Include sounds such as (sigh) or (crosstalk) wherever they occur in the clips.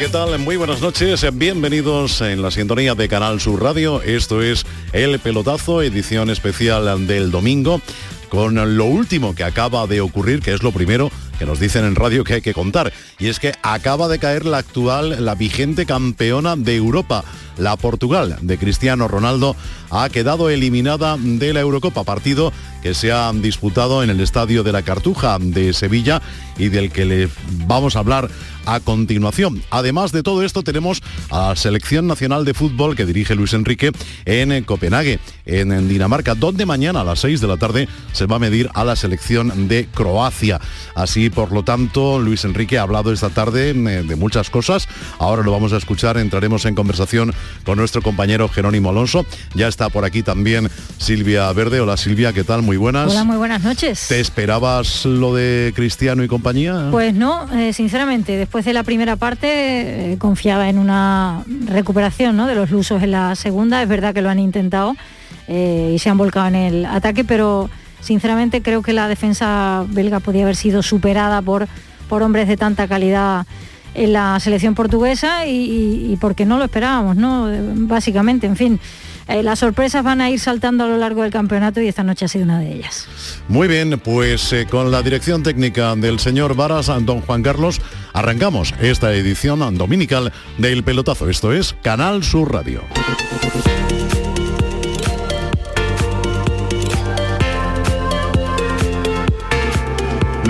¿qué tal? Muy buenas noches. Bienvenidos en la sintonía de Canal Sur Radio. Esto es El Pelotazo, edición especial del domingo, con lo último que acaba de ocurrir, que es lo primero que nos dicen en radio que hay que contar. Y es que acaba de caer la actual, la vigente campeona de Europa. La Portugal de Cristiano Ronaldo ha quedado eliminada de la Eurocopa, partido que se ha disputado en el Estadio de la Cartuja de Sevilla y del que le vamos a hablar a continuación. Además de todo esto, tenemos a la Selección Nacional de Fútbol que dirige Luis Enrique en Copenhague, en Dinamarca, donde mañana a las 6 de la tarde se va a medir a la selección de Croacia. Así, por lo tanto, Luis Enrique ha hablado esta tarde eh, de muchas cosas. Ahora lo vamos a escuchar, entraremos en conversación con nuestro compañero Jerónimo Alonso. Ya está por aquí también Silvia Verde. Hola Silvia, ¿qué tal? Muy buenas. Hola, muy buenas noches. ¿Te esperabas lo de Cristiano y compañía? Pues no, eh, sinceramente, después de la primera parte eh, confiaba en una recuperación ¿no? de los lusos en la segunda. Es verdad que lo han intentado eh, y se han volcado en el ataque, pero sinceramente creo que la defensa belga podía haber sido superada por, por hombres de tanta calidad en la selección portuguesa y, porque no lo esperábamos, ¿no? Básicamente, en fin. Eh, las sorpresas van a ir saltando a lo largo del campeonato y esta noche ha sido una de ellas. Muy bien, pues eh, con la dirección técnica del señor Varas, don Juan Carlos, arrancamos esta edición dominical del pelotazo. Esto es Canal Sur Radio.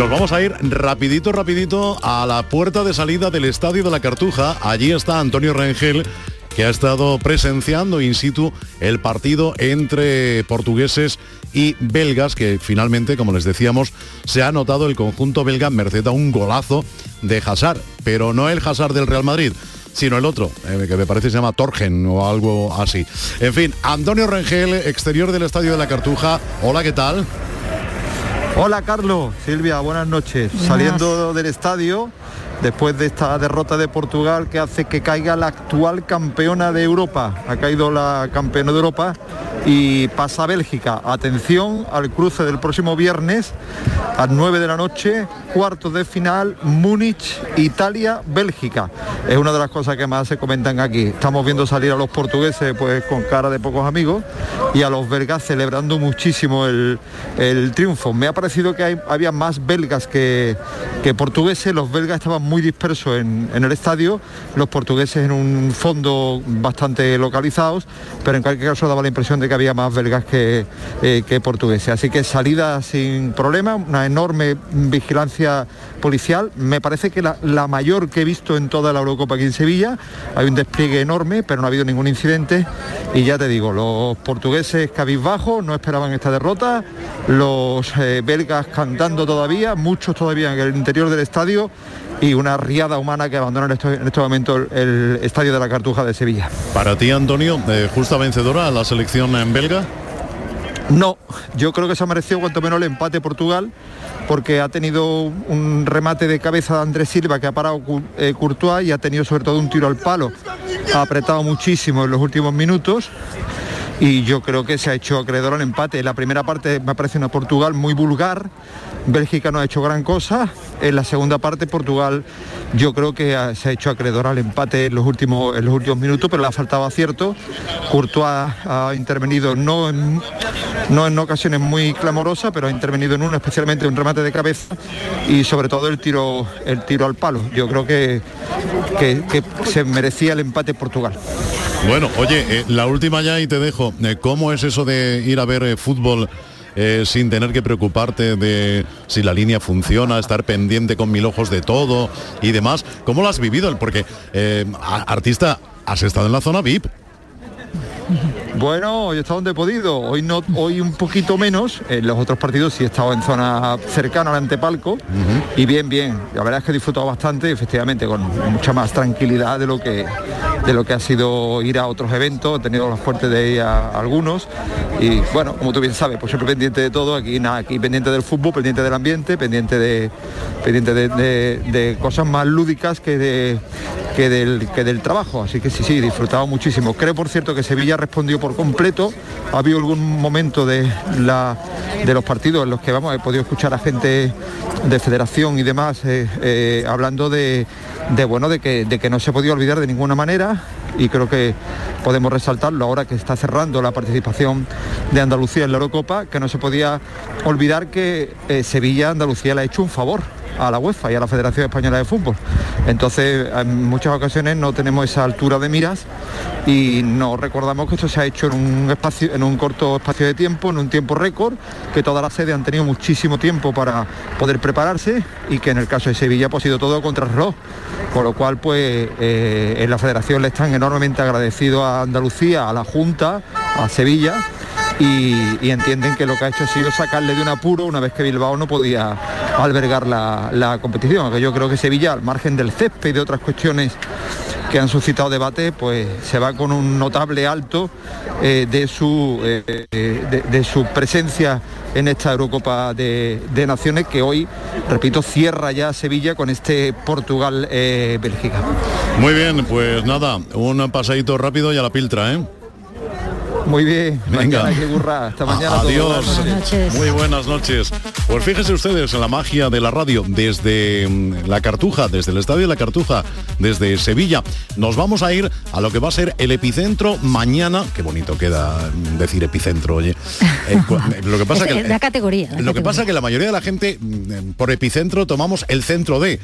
Nos vamos a ir rapidito, rapidito a la puerta de salida del Estadio de la Cartuja. Allí está Antonio Rengel que ha estado presenciando in situ el partido entre portugueses y belgas, que finalmente, como les decíamos, se ha anotado el conjunto belga merced a un golazo de Hazard, pero no el Hazard del Real Madrid, sino el otro, eh, que me parece se llama Torgen o algo así. En fin, Antonio Rengel, exterior del Estadio de la Cartuja. Hola, ¿qué tal? Hola Carlos, Silvia, buenas noches. Saliendo del estadio, después de esta derrota de Portugal que hace que caiga la actual campeona de Europa. Ha caído la campeona de Europa y pasa Bélgica. Atención al cruce del próximo viernes a 9 de la noche, cuartos de final, Múnich, Italia, Bélgica. Es una de las cosas que más se comentan aquí. Estamos viendo salir a los portugueses pues con cara de pocos amigos y a los belgas celebrando muchísimo el, triunfo. Me ha parecido que había más belgas que, que portugueses. Los belgas estaban muy dispersos en, en el estadio, los portugueses en un fondo bastante localizados, pero en cualquier caso daba la impresión de que había más belgas que, eh, que portugueses. Así que salida sin problema, una enorme vigilancia policial, me parece que la, mayor que he visto en toda la Eurocopa aquí en Sevilla, hay un despliegue enorme, pero no ha habido ningún incidente. Y ya te digo, los portugueses cabizbajos no esperaban esta derrota, los eh, belgas cantando todavía, muchos todavía en el interior del estadio y una riada humana que abandona en este, en este momento el, estadio de la Cartuja de Sevilla. Para ti, Antonio, eh, justa vencedora a la selección en belga. No, yo creo que se ha merecido cuanto menos el empate Portugal, porque ha tenido un remate de cabeza de Andrés Silva que ha parado eh, Courtois y ha tenido sobre todo un tiro al palo. Ha apretado muchísimo en los últimos minutos y yo creo que se ha hecho acreedor al empate. La primera parte me parece una Portugal muy vulgar, Bélgica no ha hecho gran cosa. En la segunda parte Portugal yo creo que se ha hecho acreedor al empate en los últimos, en los últimos minutos, pero le ha faltado acierto. Courtois ha, intervenido no en, no en ocasiones muy clamorosas, pero ha intervenido en uno, especialmente un remate de cabeza y sobre todo el tiro, el tiro al palo. Yo creo que, que, se merecía el empate Portugal. Bueno, oye, eh, la última ya y te dejo. Eh, ¿Cómo es eso de ir a ver eh, fútbol? Eh, sin tener que preocuparte de si la línea funciona, estar pendiente con mil ojos de todo y demás. ¿Cómo lo has vivido? Porque eh, artista, has estado en la zona VIP. Bueno, hoy he estado donde he podido, hoy no, hoy un poquito menos, en los otros partidos sí he estado en zona cercana al antepalco. Y bien, bien. La verdad es que he disfrutado bastante, efectivamente, con mucha más tranquilidad de lo que de lo que ha sido ir a otros eventos, he tenido la suerte de ir a algunos. Y bueno, como tú bien sabes, pues siempre pendiente de todo, aquí nada, aquí pendiente del fútbol, pendiente del ambiente, pendiente de pendiente de cosas más lúdicas que de que del, que del trabajo. Así que sí, sí, disfrutado muchísimo. Creo, por cierto, que Sevilla respondió por completo. Ha habido algún momento de, la, de los partidos en los que vamos, he podido escuchar a gente de federación y demás eh, eh, hablando de, de bueno de que, de que no se podía olvidar de ninguna manera y creo que podemos resaltarlo ahora que está cerrando la participación de Andalucía en la Eurocopa, que no se podía olvidar que eh, Sevilla Andalucía le ha hecho un favor a la UEFA y a la Federación Española de Fútbol. Entonces, en muchas ocasiones no tenemos esa altura de miras y no recordamos que esto se ha hecho en un espacio, en un corto espacio de tiempo, en un tiempo récord, que todas las sedes han tenido muchísimo tiempo para poder prepararse y que en el caso de Sevilla pues, ha sido todo contra el reloj. Con lo cual, pues eh, en la federación le están enormemente agradecidos a Andalucía, a la Junta, a Sevilla y, entienden que lo que ha hecho ha sido sacarle de un apuro una vez que Bilbao no podía albergar la, competición. Que yo creo que Sevilla, al margen del césped y de otras cuestiones que han suscitado debate, pues se va con un notable alto eh, de, su, eh, de, su presencia en esta Eurocopa de, Naciones que hoy, repito, cierra ya Sevilla con este Portugal-Bélgica. Eh, Muy bien, pues nada, un pasadito rápido y a la piltra, ¿eh? Muy bien, venga. Hasta mañana. Adiós. Muy buenas noches. Pues fíjense ustedes en la magia de la radio desde mm, la Cartuja, desde el Estadio de la Cartuja, desde Sevilla. Nos vamos a ir a lo que va a ser el epicentro mañana. Qué bonito queda decir epicentro, oye. Eh, (laughs) lo que pasa que la categoría. lo que pasa que la mayoría de la gente mm, por epicentro tomamos el centro de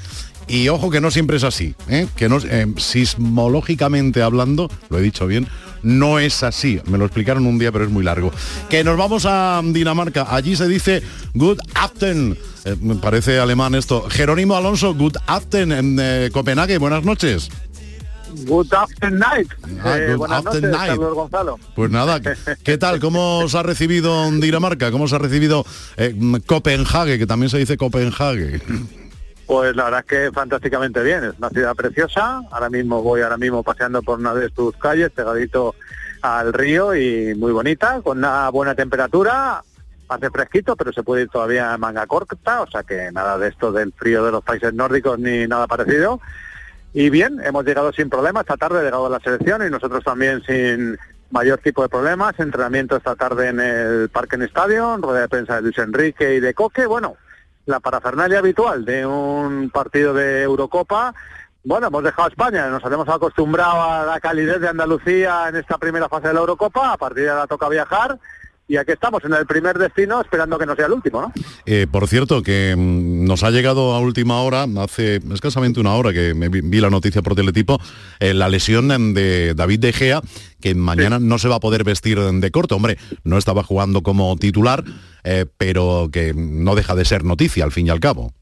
y ojo que no siempre es así, ¿eh? que no, eh, sismológicamente hablando, lo he dicho bien, no es así. Me lo explicaron un día, pero es muy largo. Que nos vamos a Dinamarca. Allí se dice good afternoon. Eh, me parece alemán esto. Jerónimo Alonso, good afternoon en Copenhague. Buenas noches. Good afternoon night. Ah, buenas noches, Carlos Gonzalo. Pues nada, ¿qué tal? ¿Cómo os ha recibido Dinamarca? ¿Cómo os ha recibido Copenhague, que también se dice Copenhague? Pues la verdad es que fantásticamente bien, es una ciudad preciosa, ahora mismo voy ahora mismo paseando por una de sus calles, pegadito al río y muy bonita, con una buena temperatura, hace fresquito, pero se puede ir todavía en manga corta, o sea que nada de esto del frío de los países nórdicos ni nada parecido. Y bien, hemos llegado sin problemas, esta tarde ha llegado la selección y nosotros también sin mayor tipo de problemas, entrenamiento esta tarde en el Parque en Estadio, rueda de prensa de Luis Enrique y de Coque, bueno, la parafernalia habitual de un partido de Eurocopa. Bueno, hemos dejado España, nos habíamos acostumbrado a la calidez de Andalucía en esta primera fase de la Eurocopa, a partir de ahora toca viajar y aquí estamos en el primer destino esperando que no sea el último, ¿no? Eh, por cierto, que mm, nos ha llegado a última hora, hace escasamente una hora que me vi, la noticia por teletipo, eh, la lesión de David De Gea, que mañana no se va a poder vestir de corto. Hombre, no estaba jugando como titular, eh, pero que no deja de ser noticia al fin y al cabo.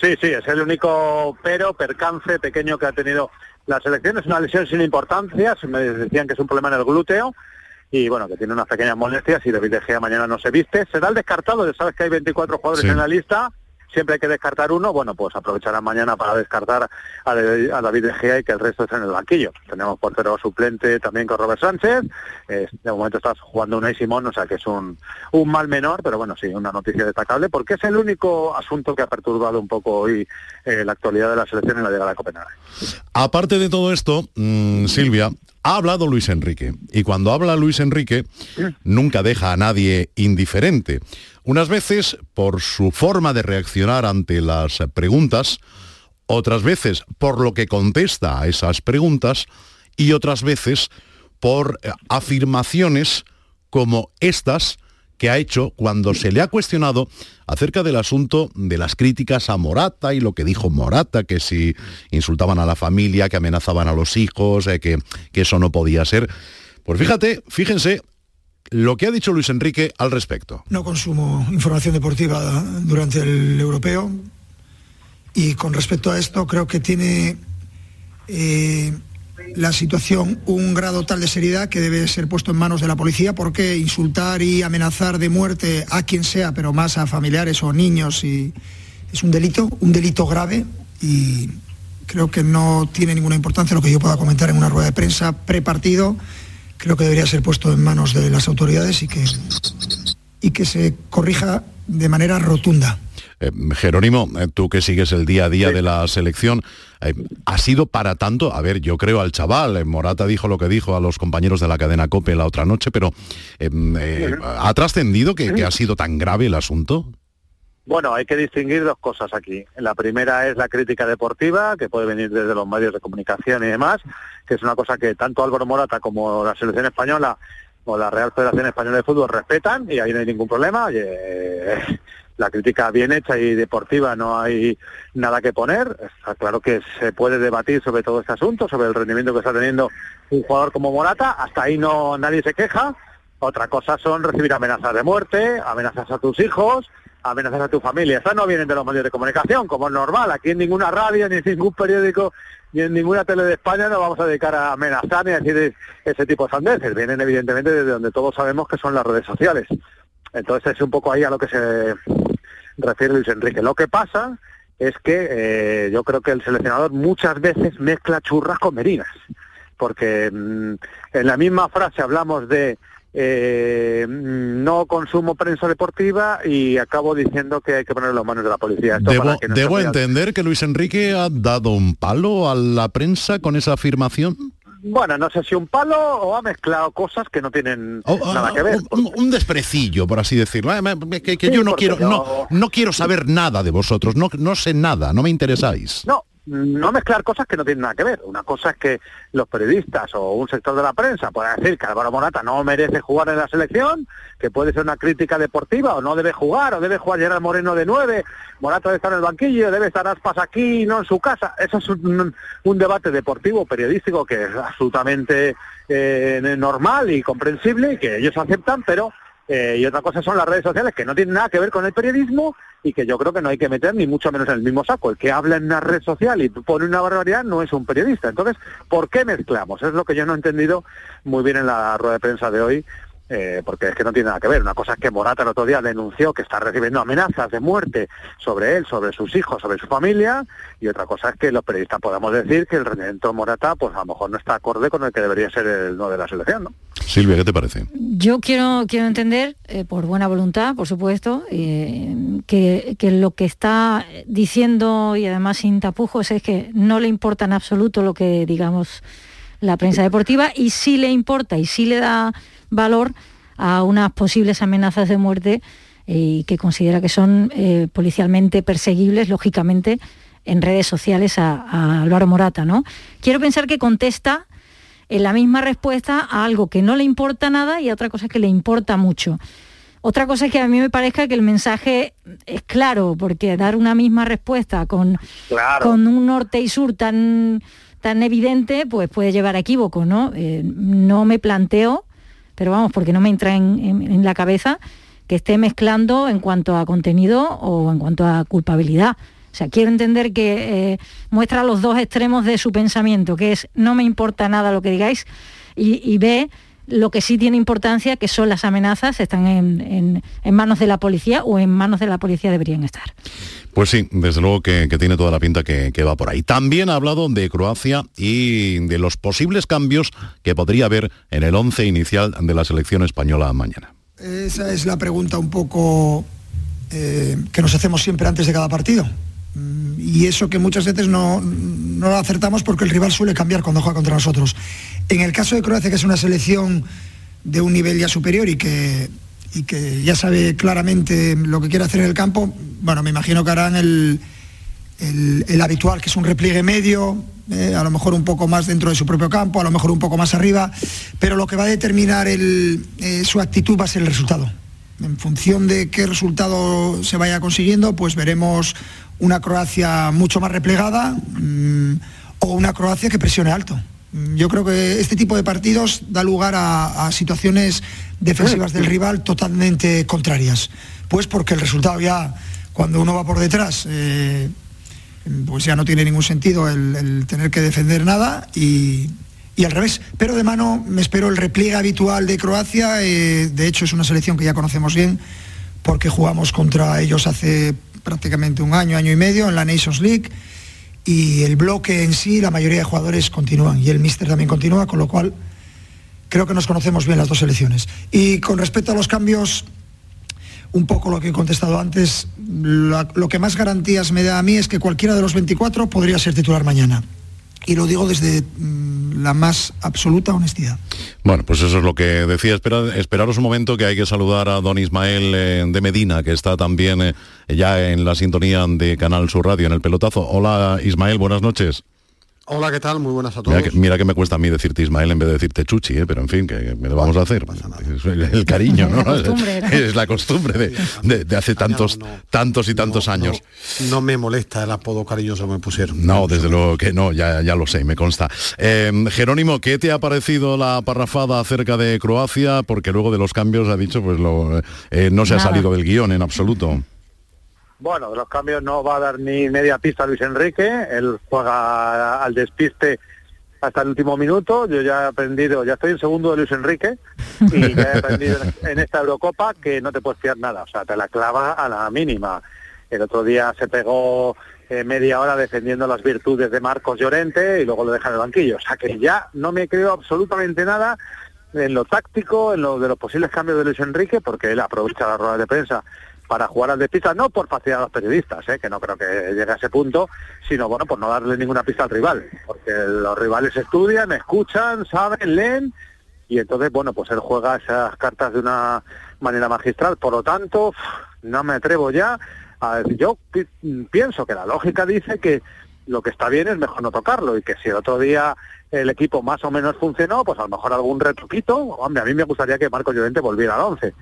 Sí, sí, es el único pero, percance pequeño que ha tenido la selección. Es una lesión sin importancia, me decían que es un problema en el glúteo, y bueno, que tiene unas pequeñas molestias y David De Gea mañana no se viste. Será el descartado, ya sabes que hay 24 jugadores en la lista, siempre hay que descartar uno, bueno, pues aprovecharán mañana para descartar a, David De Gea y que el resto esté en el banquillo. Tenemos portero suplente también con Robert Sánchez, de momento estás jugando Unai Simón, o sea que es un, un mal menor, pero bueno, sí, una noticia destacable, porque es el único asunto que ha perturbado un poco hoy eh, la actualidad de la selección en la llegada de Copenhague. Aparte de todo esto, mm, Silvia, ha hablado Luis Enrique y cuando habla Luis Enrique nunca deja a nadie indiferente. Unas veces por su forma de reaccionar ante las preguntas, otras veces por lo que contesta a esas preguntas y otras veces por afirmaciones como estas que ha hecho cuando se le ha cuestionado acerca del asunto de las críticas a Morata y lo que dijo Morata, que si insultaban a la familia, que amenazaban a los hijos, eh, que, que eso no podía ser. Pues fíjate, fíjense lo que ha dicho Luis Enrique al respecto. No consumo información deportiva durante el europeo y con respecto a esto creo que tiene eh, la situación un grado tal de seriedad que debe ser puesto en manos de la policía porque insultar y amenazar de muerte a quien sea, pero más a familiares o niños, y es un delito, un delito grave y creo que no tiene ninguna importancia lo que yo pueda comentar en una rueda de prensa prepartido. Creo que debería ser puesto en manos de las autoridades y que, y que se corrija de manera rotunda. Eh, Jerónimo, eh, tú que sigues el día a día de la selección, eh, ¿ha sido para tanto? A ver, yo creo al chaval, Morata dijo lo que dijo a los compañeros de la cadena COPE la otra noche, pero ¿ha trascendido que, ha sido tan grave el asunto? Bueno, hay que distinguir dos cosas aquí. La primera es la crítica deportiva, que puede venir desde los medios de comunicación y demás, que es una cosa que tanto Álvaro Morata como la selección española o la Real Federación Española de Fútbol respetan y ahí no hay ningún problema. la crítica bien hecha y deportiva no hay nada que poner. Está claro que se puede debatir sobre todo este asunto, sobre el rendimiento que está teniendo un jugador como Morata. Hasta ahí no nadie se queja. Otra cosa son recibir amenazas de muerte, amenazas a tus hijos, amenazas a tu familia. Estas no vienen de los medios de comunicación, como es normal. Aquí en ninguna radio, ni en ningún periódico, ni en ninguna tele de España nos vamos a dedicar a amenazar ni a decir ese tipo de sandeces. Vienen evidentemente desde donde todos sabemos que son las redes sociales. Entonces es un poco ahí a lo que se refiere Luis Enrique. Lo que pasa es que eh, yo creo que el seleccionador muchas veces mezcla churras con merinas, porque mm, en la misma frase hablamos de eh, no consumo prensa deportiva y acabo diciendo que hay que poner las manos de la policía. debo, entender que Luis Enrique ha dado un palo a la prensa con esa afirmación. Bueno, no sé si un palo o ha mezclado cosas que no tienen oh, nada ah, que ver. Un, desprecillo, por así decirlo. Eh, que, yo no quiero, no, no quiero saber nada de vosotros, no, no sé nada, no me interesáis. No, no mezclar cosas que no tienen nada que ver. Una cosa es que los periodistas o un sector de la prensa puedan decir que Álvaro Morata no merece jugar en la selección, que puede ser una crítica deportiva o no debe jugar, o debe jugar Gerard Moreno de nueve, Morata debe estar en el banquillo, debe estar Aspas aquí, no en su casa. Eso es un, debate deportivo, periodístico, que es absolutamente eh, normal y comprensible, y que ellos aceptan, pero eh, y otra cosa son las redes sociales que no tienen nada que ver con el periodismo y que yo creo que no hay que meter ni mucho menos en el mismo saco. El que habla en una red social y pone una barbaridad no es un periodista. Entonces, ¿por qué mezclamos? Es lo que yo no he entendido muy bien en la rueda de prensa de hoy eh, porque es que no tiene nada que ver. Una cosa es que Morata el otro día denunció que está recibiendo amenazas de muerte sobre él, sobre sus hijos, sobre su familia, y otra cosa es que los periodistas podamos decir que el rendimiento de Morata, pues a lo mejor no está acorde con el que debería ser el no de la selección, ¿no? Silvia, ¿qué te parece? Yo quiero, quiero entender, eh, por buena voluntad, por supuesto, eh, que, que lo que está diciendo, y además sin tapujos, es que no le importa en absoluto lo que digamos la prensa deportiva y sí le importa y sí le da valor a unas posibles amenazas de muerte eh, y que considera que son eh, policialmente perseguibles, lógicamente, en redes sociales a, Álvaro Morata. ¿no? Quiero pensar que contesta en la misma respuesta a algo que no le importa nada y a otra cosa que le importa mucho. Otra cosa es que a mí me parezca que el mensaje es claro, porque dar una misma respuesta con, con un norte y sur tan, tan evidente, pues puede llevar a equívoco, ¿no? Eh, no me planteo pero vamos, porque no me entra en, la cabeza que esté mezclando en cuanto a contenido o en cuanto a culpabilidad. O sea, quiero entender que eh, muestra los dos extremos de su pensamiento, que es no me importa nada lo que digáis, y, ve lo que sí tiene importancia, que son las amenazas, están en, manos de la policía o en manos de la policía deberían estar. Pues sí, desde luego que, tiene toda la pinta que, va por ahí. También ha hablado de Croacia y de los posibles cambios que podría haber en el once inicial de la selección española mañana. Esa es la pregunta un poco eh, que nos hacemos siempre antes de cada partido. Mm, y eso que muchas veces no, no lo acertamos porque el rival suele cambiar cuando juega contra nosotros. En el caso de Croacia, que es una selección de un nivel ya superior y que y que ya sabe claramente lo que quiere hacer en el campo, bueno, me imagino que harán el, el, habitual, que es un repliegue medio, eh, a lo mejor un poco más dentro de su propio campo, a lo mejor un poco más arriba, pero lo que va a determinar eh, su actitud va a ser el resultado. En función de qué resultado se vaya consiguiendo, pues veremos una Croacia mucho más replegada mm, o una Croacia que presione alto. Yo creo que este tipo de partidos da lugar a, situaciones defensivas del rival totalmente contrarias. Pues porque el resultado ya, cuando uno va por detrás, eh, pues ya no tiene ningún sentido el, tener que defender nada y, al revés. Pero de mano me espero el repliegue habitual de Croacia. Eh, de hecho es una selección que ya conocemos bien porque jugamos contra ellos hace prácticamente un año, año y medio en la Nations League y el bloque en sí, la mayoría de jugadores continúan y el míster también continúa, con lo cual creo que nos conocemos bien las dos selecciones. Y con respecto a los cambios, un poco lo que he contestado antes, lo, que más garantías me da a mí es que cualquiera de los 24 podría ser titular mañana. Y lo digo desde mm, la más absoluta honestidad. Bueno, pues eso es lo que decía. Espera, esperaros un momento que hay que saludar a don Ismael eh, de Medina, que está también eh, ya en la sintonía de Canal Sur Radio, en el pelotazo. Hola Ismael, buenas noches. Hola, ¿qué tal? Muy buenas a todos. Mira que, me cuesta a mí decirte Ismael en vez de decirte Chuchi, ¿eh? pero en fin, que me lo vamos a hacer. Es el, cariño, ¿no? Es la costumbre de, hace tantos, tantos y tantos años. No, me molesta el apodo cariñoso que me pusieron. No, desde luego que no, ya, ya lo sé, me consta. Em, Jerónimo, ¿qué te ha parecido la parrafada acerca de Croacia? Porque luego de los cambios ha dicho, pues lo, eh, no se ha salido del guion en absoluto. Bueno, de los cambios no va a dar ni media pista Luis Enrique, él juega al despiste hasta el último minuto, yo ya he aprendido, ya estoy en segundo de Luis Enrique y ya he aprendido en esta Eurocopa que no te puedes fiar nada, o sea, te la clava a la mínima. El otro día se pegó eh, media hora defendiendo las virtudes de Marcos Llorente y luego lo deja en el banquillo, o sea que ya no me creo absolutamente nada en lo táctico, en lo de los posibles cambios de Luis Enrique, porque él aprovecha la rueda de prensa para jugar al despista, no por facilidad a los periodistas, ¿eh? que no creo que llegue a ese punto, sino bueno, por no darle ninguna pista al rival, porque los rivales estudian, escuchan, saben, leen, y entonces, bueno, pues él juega esas cartas de una manera magistral, por lo tanto, no me atrevo ya a decir, yo pienso que la lógica dice que lo que está bien es mejor no tocarlo y que si el otro día el equipo más o menos funcionó, pues a lo mejor algún retruquito, hombre, a mí me gustaría que Marco Llorente volviera al 11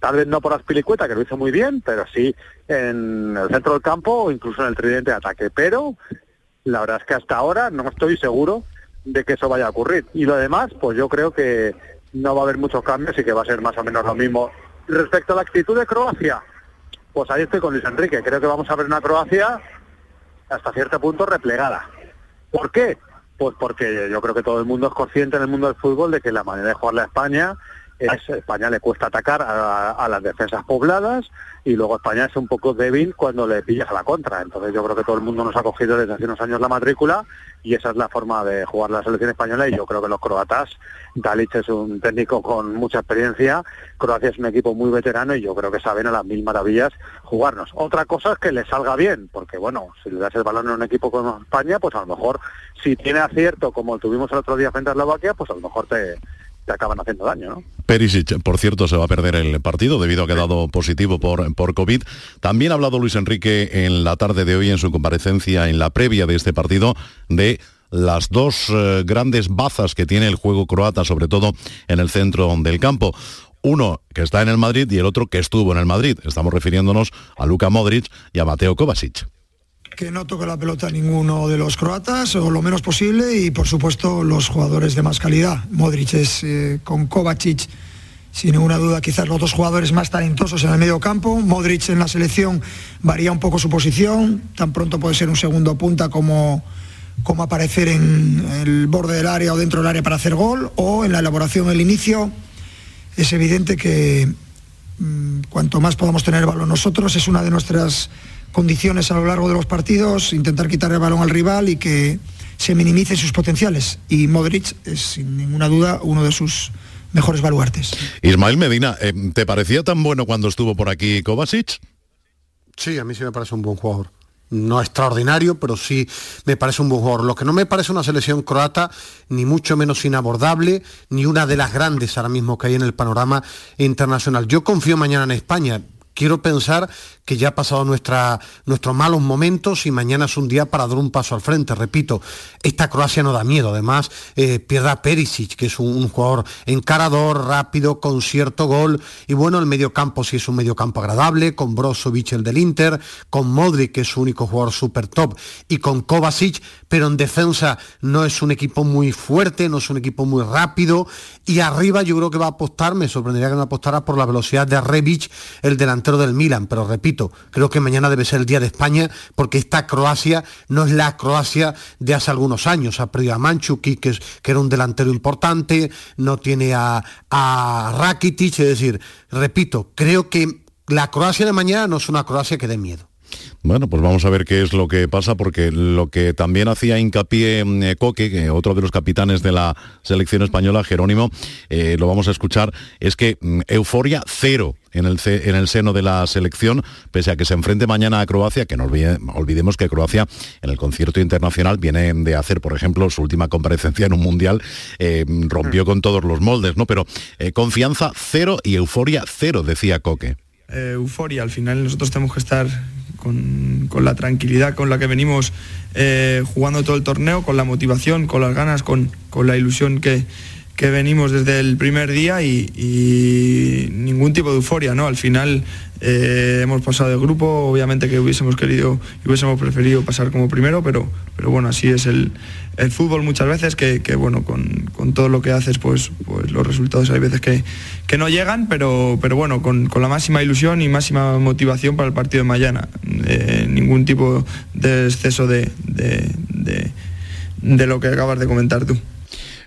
tal vez no por Aspilicueta, que lo hizo muy bien, pero sí en el centro del campo o incluso en el tridente de ataque. Pero la verdad es que hasta ahora no estoy seguro de que eso vaya a ocurrir. Y lo demás, pues yo creo que no va a haber muchos cambios y que va a ser más o menos lo mismo. Respecto a la actitud de Croacia, pues ahí estoy con Luis Enrique. Creo que vamos a ver una Croacia hasta cierto punto replegada. ¿Por qué? Pues porque yo creo que todo el mundo es consciente en el mundo del fútbol de que la manera de jugar a España es, España le cuesta atacar a, las defensas pobladas y luego España es un poco débil cuando le pillas a la contra. Entonces yo creo que todo el mundo nos ha cogido desde hace unos años la matrícula y esa es la forma de jugar la selección española y yo creo que los croatas, Dalic es un técnico con mucha experiencia, Croacia es un equipo muy veterano y yo creo que saben a las mil maravillas jugarnos. Otra cosa es que le salga bien, porque bueno, si le das el balón a un equipo como España, pues a lo mejor si tiene acierto como tuvimos el otro día frente a Eslovaquia, pues a lo mejor te, te acaban haciendo daño, ¿no? Perisic, por cierto, se va a perder el partido debido a que ha dado positivo por, por COVID. También ha hablado Luis Enrique en la tarde de hoy en su comparecencia en la previa de este partido de las dos eh, grandes bazas que tiene el juego croata, sobre todo en el centro del campo. Uno que está en el Madrid y el otro que estuvo en el Madrid. Estamos refiriéndonos a Luka Modric y a Mateo Kovacic que no toque la pelota ninguno de los croatas o lo menos posible y por supuesto los jugadores de más calidad. Modric es eh, con Kovacic sin ninguna duda quizás los dos jugadores más talentosos en el medio campo. Modric en la selección varía un poco su posición, tan pronto puede ser un segundo punta como, como aparecer en el borde del área o dentro del área para hacer gol o en la elaboración del inicio. Es evidente que mm, cuanto más podamos tener balón nosotros es una de nuestras condiciones a lo largo de los partidos, intentar quitar el balón al rival y que se minimicen sus potenciales. Y Modric es sin ninguna duda uno de sus mejores baluartes. Ismael Medina, eh, ¿te parecía tan bueno cuando estuvo por aquí Kovacic? Sí, a mí sí me parece un buen jugador. No extraordinario, pero sí me parece un buen jugador. Lo que no me parece una selección croata, ni mucho menos inabordable, ni una de las grandes ahora mismo que hay en el panorama internacional. Yo confío mañana en España quiero pensar que ya ha pasado nuestra, nuestros malos momentos y mañana es un día para dar un paso al frente. Repito, esta Croacia no da miedo. Además, eh, pierde a Perisic, que es un, jugador encarador, rápido, con cierto gol. Y bueno, el mediocampo sí es un mediocampo agradable, con Brozovic, el del Inter, con Modric, que es su único jugador super top, y con Kovacic, pero en defensa no es un equipo muy fuerte, no es un equipo muy rápido. Y arriba yo creo que va a apostar, me sorprendería que no apostara por la velocidad de Rebic, el delantero del Milan, pero repito, creo que mañana debe ser el día de España porque esta Croacia no es la Croacia de hace algunos años. Ha perdido a Manchuki, que, que era un delantero importante, no tiene a, a Rakitic, es decir, repito, creo que la Croacia de mañana no es una Croacia que dé miedo. Bueno, pues vamos a ver qué es lo que pasa, porque lo que también hacía hincapié eh, Coque, que otro de los capitanes de la selección española, Jerónimo, eh, lo vamos a escuchar, es que mm, euforia cero en el, en el, seno de la selección, pese a que se enfrente mañana a Croacia, que no olvidemos que Croacia en el concierto internacional viene de hacer, por ejemplo, su última comparecencia en un mundial, eh, rompió con todos los moldes, ¿no? Pero confianza cero y euforia cero, decía Coque. euforia, al final nosotros tenemos que estar con, la tranquilidad con la que venimos eh, jugando todo el torneo, con la motivación, con las ganas, con, la ilusión que, venimos desde el primer día y, ningún tipo de euforia, ¿no? Al final eh, hemos pasado de grupo, obviamente que hubiésemos querido hubiésemos preferido pasar como primero, pero, pero bueno, así es el, fútbol muchas veces, que, bueno, con, todo lo que haces, pues, pues los resultados hay veces que, que no llegan, pero, pero bueno, con, la máxima ilusión y máxima motivación para el partido de mañana. Eh, ningún tipo de exceso de, de, lo que acabas de comentar tú.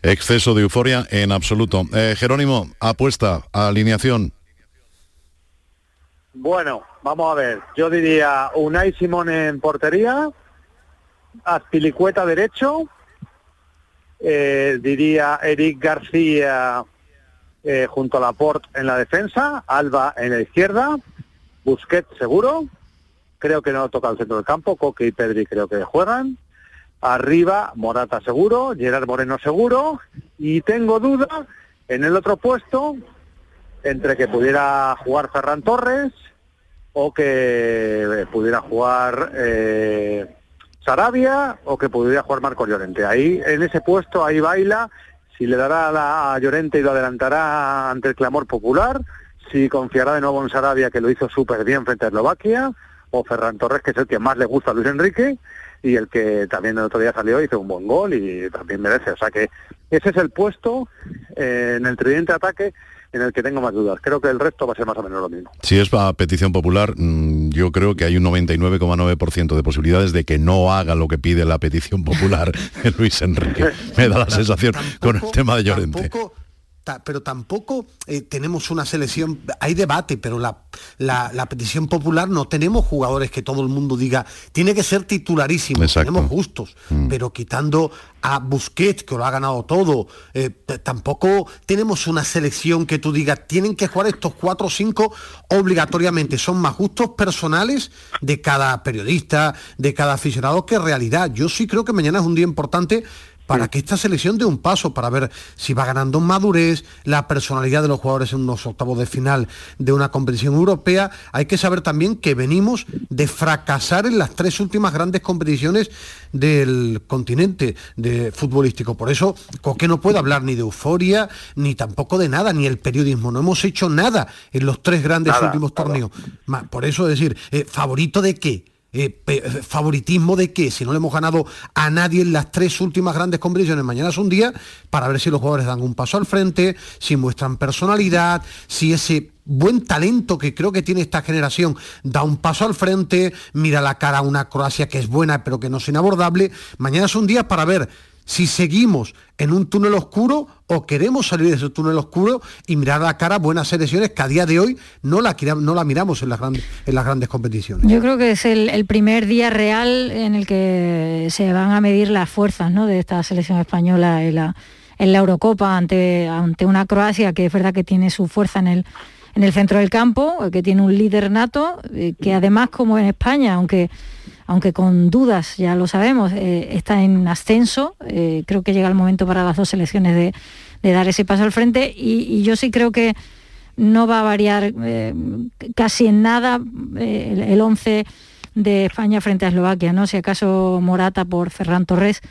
Exceso de euforia en absoluto. Eh, Jerónimo, apuesta, alineación. Bueno, vamos a ver. Yo diría Unai Simón en portería, Azpilicueta derecho, eh, diría Eric García eh, junto a Laporte en la defensa, Alba en la izquierda, Busquets seguro, creo que no toca el centro del campo, Coque y Pedri creo que juegan, arriba Morata seguro, Gerard Moreno seguro, y tengo duda en el otro puesto entre que pudiera jugar Ferran Torres o que pudiera jugar eh, Sarabia o que pudiera jugar Marco Llorente. Ahí, en ese puesto, ahí baila si le dará a Llorente y lo adelantará ante el clamor popular, si confiará de nuevo en Sarabia, que lo hizo súper bien frente a Eslovaquia, o Ferran Torres, que es el que más le gusta a Luis Enrique, y el que también el otro día salió, hizo un buen gol y también merece. O sea que ese es el puesto eh, en el tridente ataque en el que tengo más dudas. Creo que el resto va a ser más o menos lo mismo. Si es para petición popular, mm, yo creo que hay un 99,9% de posibilidades de que no haga lo que pide la petición popular de Luis Enrique. (laughs) Me da la sensación con el tema de Llorente pero tampoco eh, tenemos una selección, hay debate, pero la, la, petición popular no tenemos jugadores que todo el mundo diga, tiene que ser titularísimo, tenemos justos, mm. pero quitando a Busquets, que lo ha ganado todo, eh, tampoco tenemos una selección que tú digas, tienen que jugar estos cuatro o cinco obligatoriamente, son más gustos personales de cada periodista, de cada aficionado que realidad. Yo sí creo que mañana es un día importante para que esta selección dé un paso, para ver si va ganando madurez, la personalidad de los jugadores en unos octavos de final de una competición europea. Hay que saber también que venimos de fracasar en las tres últimas grandes competiciones del continente de futbolístico. Por eso Coque no puede hablar ni de euforia, ni tampoco de nada, ni el periodismo. No hemos hecho nada en los tres grandes últimos torneos. Por eso decir, eh, ¿favorito de qué? Eh, favoritismo de qué, si no le hemos ganado a nadie en las tres últimas grandes competiciones, mañana es un día para ver si los jugadores dan un paso al frente, si muestran personalidad, si ese buen talento que creo que tiene esta generación da un paso al frente, mira la cara a una Croacia que es buena pero que no es inabordable. Mañana es un día para ver si seguimos en un túnel oscuro o queremos salir de ese túnel oscuro y mirar a la cara buenas selecciones que a día de hoy no la, no la miramos en las, grandes, en las grandes competiciones. Yo creo que es el, primer día real en el que se van a medir las fuerzas ¿no? de esta selección española en la, en la Eurocopa ante, ante una Croacia que es verdad que tiene su fuerza en el, en el centro del campo, que tiene un líder nato, eh, que además como en España, aunque aunque con dudas, ya lo sabemos, eh, está en ascenso. Eh, creo que llega el momento para las dos selecciones de, dar ese paso al frente y, yo sí creo que no va a variar eh, casi en nada el 11 de España frente a Eslovaquia, ¿no? Si acaso Morata por Ferran Torres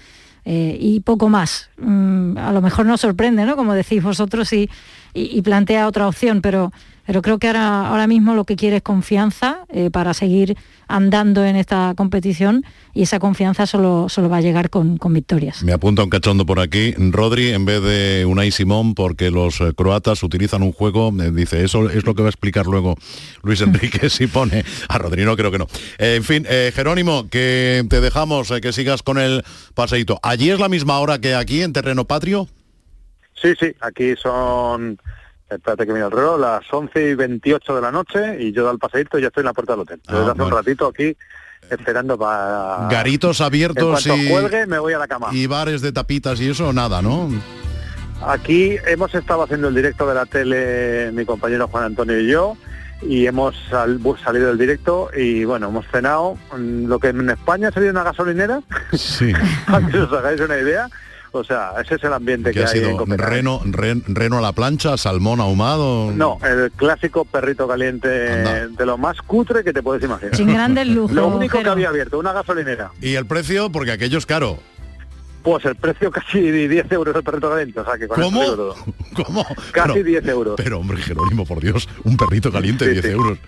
y poco más. Mm, a lo mejor nos sorprende, ¿no? Como decís vosotros y, y plantea otra opción, pero pero creo que ahora, ahora mismo lo que quiere es confianza eh, para seguir andando en esta competición y esa confianza solo, solo va a llegar con, victorias. Me apunta un cachondo por aquí. Rodri, en vez de Unai Simón, porque los eh, croatas utilizan un juego, me dice, eso es lo que va a explicar luego Luis (laughs) Enrique si pone a Rodri, no creo que no. Eh, en fin, Jerónimo, que te dejamos, que sigas con el paseíto. ¿Allí es la misma hora que aquí en terreno patrio? Sí, sí, aquí son espérate que mira el reloj, las 11 y 28 de la noche y yo da el paseíto y ya estoy en la puerta del hotel. Desde ah, hace un ratito aquí esperando para... Garitos abiertos en y... cuelgue me voy a la cama. Y bares de tapitas y eso, nada, ¿no? Aquí hemos estado haciendo el directo de la tele mi compañero Juan Antonio y yo y hemos sal- salido del directo y bueno, hemos cenado mm, lo que en España sería una gasolinera, Sí. (laughs) para que os hagáis una idea. O sea, ese es el ambiente que ha hay en sido Copenhague. reno, ren- reno a la plancha, salmón ahumado. No, el clásico perrito caliente Anda. de lo más cutre que te puedes imaginar. Sin grandes lujos. Lo único que había abierto, una gasolinera. Y el precio, porque aquello es caro. Pues el precio (laughs) casi 10 euros el perrito caliente, o sea que con ¿Cómo? todo. (laughs) ¿Cómo? Casi Pero- 10 euros. Pero hombre, Jerónimo, por Dios, un perrito caliente, Sí, 10 sí. euros.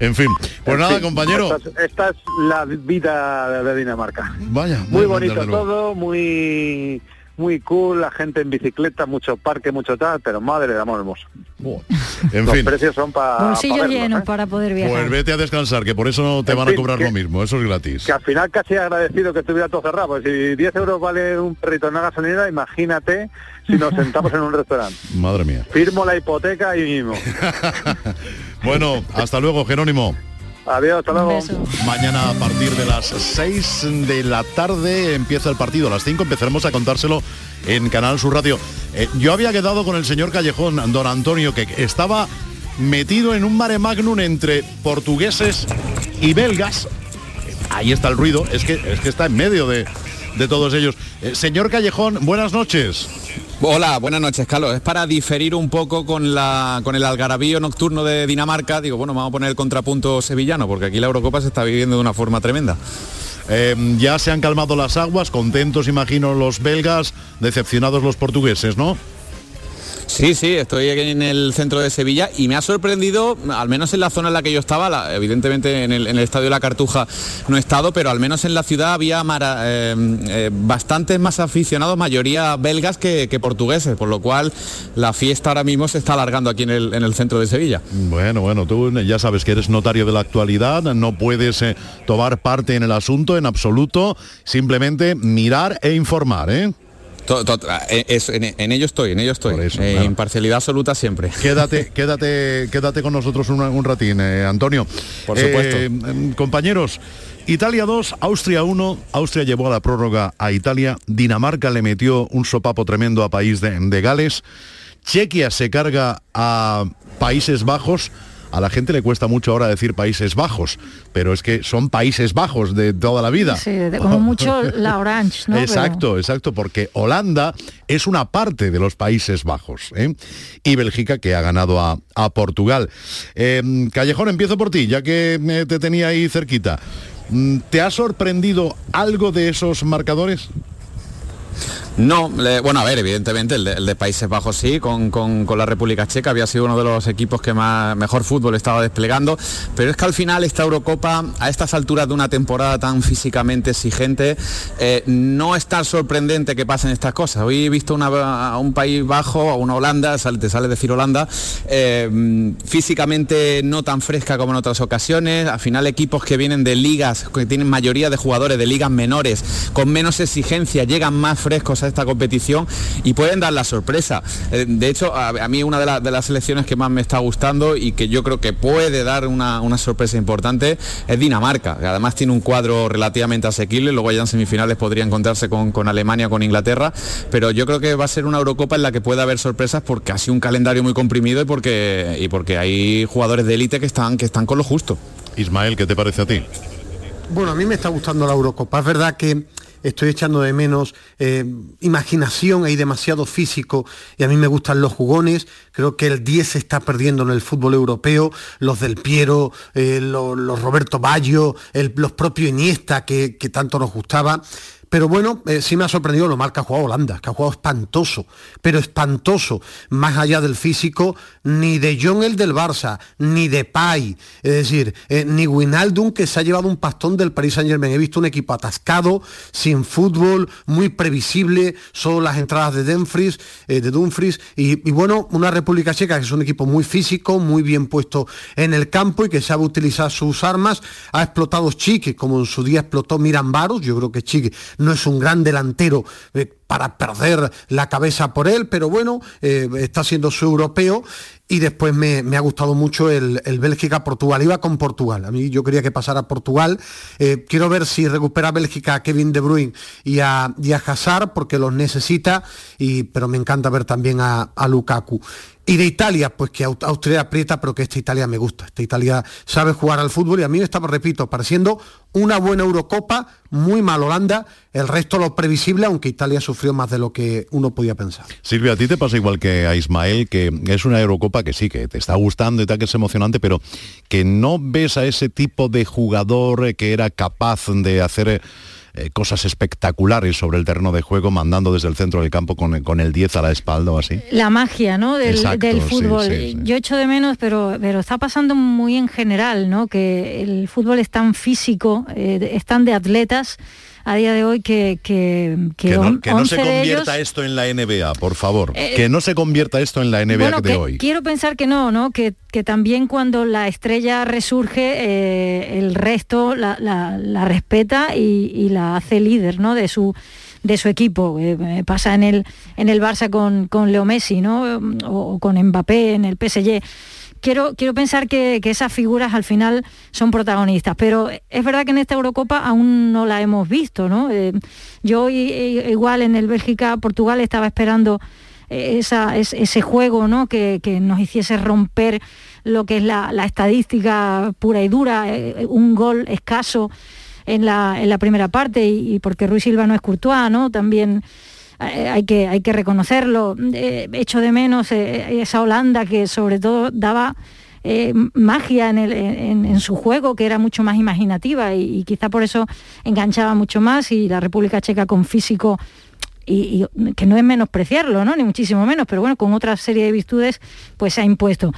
En fin, pues En nada, fin, compañero. Esta es, esta es la vida de Dinamarca. Vaya, Muy bonito todo, muy muy cool, la gente en bicicleta, mucho parque, mucho tal, pero madre de amor hermoso. En Los fin, precios son para llenos para poder viajar. pues vete a descansar, que por eso no te En van a cobrar que- lo mismo, eso es gratis. Que al final casi agradecido que estuviera todo cerrado, pues si 10 euros vale un perrito en una gasolinera, imagínate si nos (laughs) sentamos en un restaurante. Madre mía. Firmo la hipoteca ahí mismo. (laughs) Bueno, hasta luego, Jerónimo. Adiós, hasta luego. Mañana a partir de las 6 de la tarde empieza el partido. A las 5 empezaremos a contárselo en Canal Sur Radio. Eh, yo había quedado con el señor Callejón, don Antonio, que estaba metido en un mare magnum entre portugueses y belgas. Ahí está el ruido, es que, es que está en medio de, de todos ellos. Eh, señor Callejón, buenas noches. Hola, buenas noches, Carlos. Es para diferir un poco con, la, con el algarabío nocturno de Dinamarca. Digo, bueno, vamos a poner el contrapunto sevillano, porque aquí la Eurocopa se está viviendo de una forma tremenda. Eh, ya se han calmado las aguas, contentos imagino los belgas, decepcionados los portugueses, ¿no? Sí, sí, estoy aquí en el centro de Sevilla y me ha sorprendido, al menos en la zona en la que yo estaba, evidentemente en el, Estadio de la Cartuja no he estado, pero al menos en la ciudad había eh, eh, bastantes más aficionados, mayoría belgas que, portugueses, por lo cual la fiesta ahora mismo se está alargando aquí en el, en el centro de Sevilla. Bueno, bueno, tú ya sabes que eres notario de la actualidad, no puedes eh, tomar parte en el asunto en absoluto, simplemente mirar e informar, ¿eh? To- to- es- en, en ello estoy, en ello estoy. Por eso, Eh, claro. Imparcialidad absoluta siempre. Quédate, (laughs) quédate, quédate con nosotros un, un ratín, eh, Antonio. Por supuesto. Eh, em, compañeros, Italia 2, Austria 1. Austria llevó a la prórroga a Italia. Dinamarca le metió un sopapo tremendo a país de, de Gales. Chequia se carga a Países Bajos. A la gente le cuesta mucho ahora decir Países Bajos, pero es que son Países Bajos de toda la vida. Sí, de- como mucho la Orange, ¿no? (laughs) Pero- Exacto, exacto, porque Holanda es una parte de los Países Bajos ¿eh? y Bélgica que ha ganado a, a Portugal. Eh, Callejón, empiezo por ti, ya que eh, te tenía ahí cerquita. Mm, ¿Te ha sorprendido algo de esos marcadores? No, bueno, a ver, evidentemente el de, Países Bajos sí, con, con- con la República Checa había sido uno de los equipos que más mejor fútbol estaba desplegando, pero es que al final esta Eurocopa, a estas alturas de una temporada tan físicamente exigente, eh, no es tan sorprendente que pasen estas cosas. Hoy he visto una- a un país bajo, a una Holanda, te sale decir Holanda, eh, físicamente no tan fresca como en otras ocasiones, al final equipos que vienen de ligas, que tienen mayoría de jugadores de ligas menores, con menos exigencia, llegan más frescos a esta competición y pueden dar la sorpresa. Eh, de hecho, a, a mí una de, la- de las selecciones que más me está gustando y que yo creo que puede dar una, una sorpresa importante es Dinamarca, que además tiene un cuadro relativamente asequible, luego ya en semifinales podría encontrarse con, con Alemania, con Inglaterra, pero yo creo que va a ser una Eurocopa en la que puede haber sorpresas porque ha sido un calendario muy comprimido y porque, y porque hay jugadores de élite que están, que están con lo justo. Ismael, ¿qué te parece a ti? Bueno, a mí me está gustando la Eurocopa. Es verdad que estoy echando de menos eh, imaginación, hay demasiado físico y a mí me gustan los jugones. Creo que el 10 se está perdiendo en el fútbol europeo, los del Piero, eh, lo- los, Roberto Baggio, el- los propios Iniesta que tanto nos gustaba. Pero bueno, eh, sí me ha sorprendido lo mal que ha jugado Holanda, que ha jugado espantoso, pero espantoso, más allá del físico, ni de John el del Barça, ni de Pai, es decir, eh, ni Winaldum que se ha llevado un pastón del Paris Saint Germain. He visto un equipo atascado, sin fútbol, muy previsible, solo las entradas de Dumfries, eh, de Dumfries, y, bueno, una República Checa que es un equipo muy físico, muy bien puesto en el campo y que sabe utilizar sus armas. Ha explotado Chique, como en su día explotó Mirambaros. Yo creo que Chique no es un gran delantero eh, para perder la cabeza por él, pero bueno, eh, está siendo su europeo. y después me, ha gustado mucho el, Bélgica-Portugal. Iba con Portugal. A mí yo quería que pasara Portugal. Eh, quiero ver si recupera Bélgica a Kevin De Bruyne y a, y Hazard, porque los necesita, y, pero me encanta ver también a, a Lukaku. Y de Italia, pues que Austria aprieta, pero que esta Italia me gusta. Esta Italia sabe jugar al fútbol y a mí me estaba, repito, pareciendo una buena Eurocopa, muy mal Holanda, el resto lo previsible, aunque Italia sufrió más de lo que uno podía pensar. Silvia, a ti te pasa igual que a Ismael, que es una Eurocopa que sí, que te está gustando y tal, que es emocionante, pero que no ves a ese tipo de jugador que era capaz de hacer eh, cosas espectaculares sobre el terreno de juego, mandando desde el centro del campo con, con el 10 a la espalda o así. La magia ¿no? del, fútbol. Yo echo de menos, pero, pero está pasando muy en general, ¿no? que el fútbol es tan físico, eh, están de atletas a día de hoy que que, que, no, se convierta esto en la NBA, por favor. Eh, que no se convierta esto en la NBA de hoy. Quiero pensar que no, ¿no? Que, también cuando la estrella resurge, eh, el resto la, respeta y, la hace líder, ¿no? De su de su equipo. Eh, pasa en el, en el Barça con, con Leo Messi, ¿no? O, con Mbappé en el PSG quiero, quiero pensar que, esas figuras al final son protagonistas, pero es verdad que en esta Eurocopa aún no la hemos visto, ¿no? Eh, yo igual en el Bélgica-Portugal estaba esperando eh, ese juego ¿no? que, nos hiciese romper lo que es la, estadística pura y dura, eh, un gol escaso en la, en la primera parte y, porque Ruiz Silva no es Courtois, ¿no? También hay, que, hay que reconocerlo. Eh, echo de menos eh, esa Holanda que sobre todo daba magia en, su juego, que era mucho más imaginativa y, quizá por eso enganchaba mucho más y la República Checa con físico y, que no es menospreciarlo, ¿no? ni muchísimo menos, pero bueno, con otra serie de virtudes pues se ha impuesto.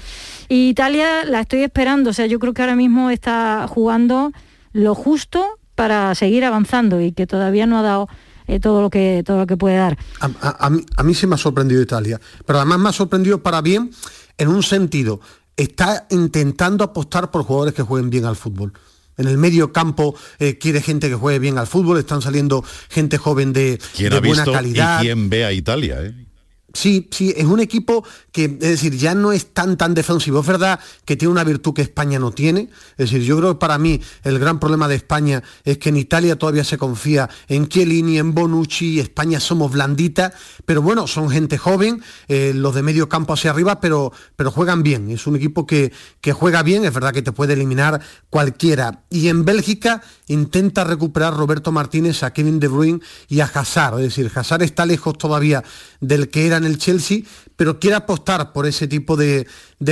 Y Italia la estoy esperando, o sea, yo creo que ahora mismo está jugando lo justo para seguir avanzando y que todavía no ha dado eh, todo, lo que, todo lo que puede dar. A, mí, a mí sí me ha sorprendido Italia, pero además me ha sorprendido para bien en un sentido. Está intentando apostar por jugadores que jueguen bien al fútbol. En el medio campo eh, quiere gente que juegue bien al fútbol, están saliendo gente joven de, de buena calidad. Y quién ve a Italia, ¿eh? Sí, sí, es un equipo que, es decir, ya no es tan tan defensivo. Es verdad que tiene una virtud que España no tiene. Es decir, yo creo que para mí el gran problema de España es que en Italia todavía se confía en Chiellini, en Bonucci, España somos blanditas, pero bueno, son gente joven, eh, los de medio campo hacia arriba, pero, pero juegan bien. Es un equipo que, que juega bien, es verdad que te puede eliminar cualquiera. Y en Bélgica intenta recuperar Roberto Martínez a Kevin De Bruyne y a Hazard. Es decir, Hazard está lejos todavía del que era en el Chelsea, pero quiere apostar por ese tipo de,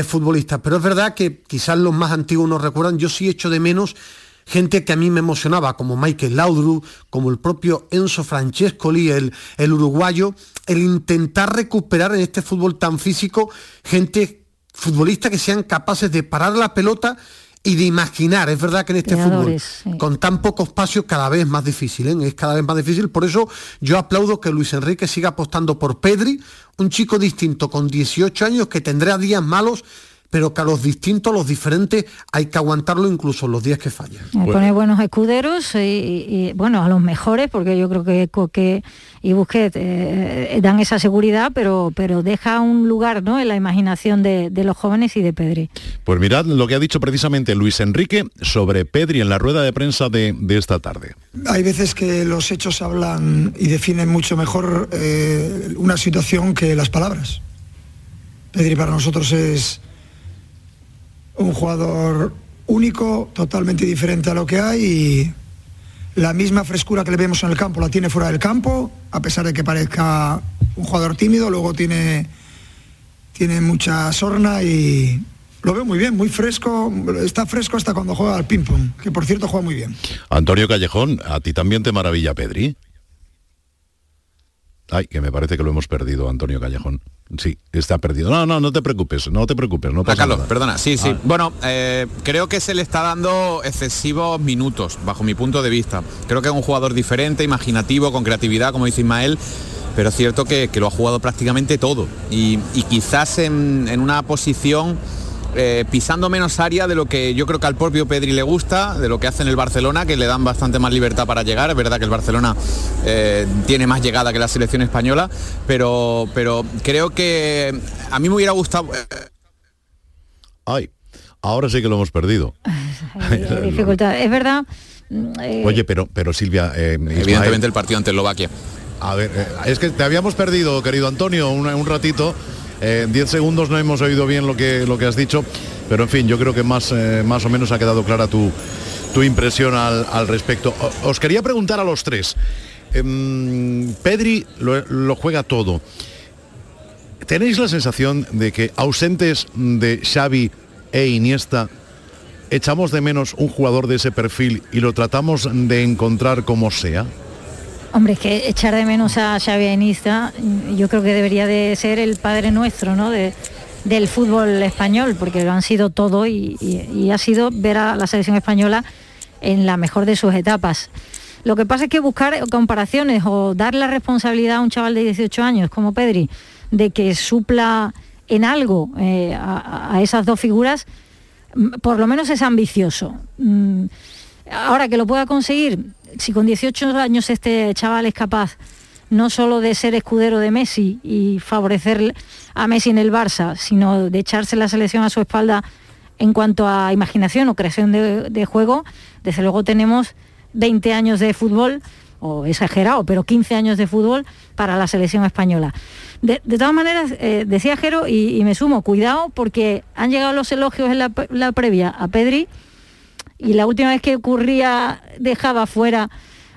futbolistas. Pero es verdad que quizás los más antiguos nos recuerdan, yo sí echo de menos gente que a mí me emocionaba, como Michael Laudrup, como el propio Enzo Francescoli, el, el uruguayo, el intentar recuperar en este fútbol tan físico gente futbolistas que sean capaces de parar la pelota y de imaginar. Es verdad que en este fútbol, con tan poco espacio, cada vez más difícil, ¿eh? es cada vez más difícil. Por eso yo aplaudo que Luis Enrique siga apostando por Pedri, un chico distinto con 18 años que tendrá días malos pero que a los distintos, los diferentes, hay que aguantarlo incluso los días que fallan. Pone buenos escuderos y, bueno, a los mejores, porque yo creo que Coque y Busquets eh, dan esa seguridad, pero, pero deja un lugar ¿no? en la imaginación de, los jóvenes y de Pedri. Pues mirad lo que ha dicho precisamente Luis Enrique sobre Pedri en la rueda de prensa de, esta tarde. Hay veces que los hechos hablan y definen mucho mejor eh, una situación que las palabras. Pedri para nosotros es un jugador único, totalmente diferente a lo que hay y la misma frescura que le vemos en el campo la tiene fuera del campo, a pesar de que parezca un jugador tímido, luego tiene, tiene mucha sorna y lo veo muy bien, muy fresco, está fresco hasta cuando juega al ping-pong, que por cierto juega muy bien. Antonio Callejón, ¿a ti también te maravilla Pedri? Ay, que me parece que lo hemos perdido, Antonio Callejón. Sí, está perdido. No, no, no te preocupes, no te preocupes, no pasa Carlos, perdona, sí, sí. Ah. Bueno, eh, creo que se le está dando excesivos minutos, bajo mi punto de vista. Creo que es un jugador diferente, imaginativo, con creatividad, como dice Ismael, pero es cierto que, lo ha jugado prácticamente todo. Y, quizás en, en una posición eh, pisando menos área de lo que yo creo que al propio Pedri le gusta, de lo que hace en el Barcelona, que le dan bastante más libertad para llegar. Es verdad que el Barcelona eh, tiene más llegada que la selección española, pero, pero creo que a mí me hubiera gustado... Eh, Ay, ahora sí que lo hemos perdido. (laughs) (laughs) dificultad. Es verdad. Eh, Oye, pero, pero Silvia... Eh, Evidentemente el partido ante Eslovaquia. A ver, eh, es que te habíamos perdido, querido Antonio, un, un ratito. En 10 segundos no hemos oído bien lo que, lo que has dicho, pero en fin, yo creo que más, más o menos ha quedado clara tu, tu impresión al, respecto. os quería preguntar a los tres. Em, Pedri lo, juega todo. ¿Tenéis la sensación de que ausentes de Xavi e Iniesta, echamos de menos un jugador de ese perfil y lo tratamos de encontrar como sea? Hombre, es que echar de menos a Xavi Iniesta, yo creo que debería de ser el padre nuestro, ¿no? del fútbol español, porque lo han sido todo y ha sido ver a la selección española en la mejor de sus etapas. Lo que pasa es que buscar comparaciones o dar la responsabilidad a un chaval de 18 años como Pedri de que supla en algo eh, a, esas dos figuras, mm, por lo menos es ambicioso. Mm, ahora que lo pueda conseguir, si con 18 años este chaval es capaz no solo de ser escudero de Messi y favorecer a Messi en el Barça, sino de echarse la selección a su espalda en cuanto a imaginación o creación de, juego, desde luego tenemos 20 años de fútbol, o exagerado, pero 15 años de fútbol para la selección española. De, todas maneras, eh, decía Jero, y, me sumo, cuidado, porque han llegado los elogios en la, previa a Pedri, y la última vez que ocurría dejaba fuera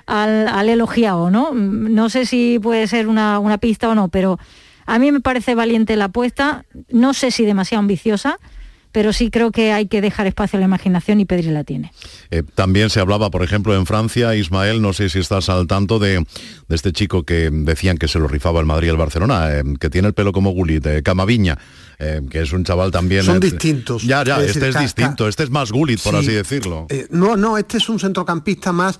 al, elogiado, ¿no? No sé si puede ser una, una pista o no, pero a mí me parece valiente la apuesta, no sé si demasiado ambiciosa, pero sí creo que hay que dejar espacio a la imaginación y Pedri la tiene. Eh, también se hablaba, por ejemplo, en Francia, Ismael, no sé si estás al tanto de, este chico que decían que se lo rifaba el Madrid y el Barcelona, eh, que tiene el pelo como Gullit, de Camaviña. Eh, que es un chaval también... Son distintos. Ya, ya, este es distinto, este es más Gullit, por así decirlo. no, no, este es un centrocampista más,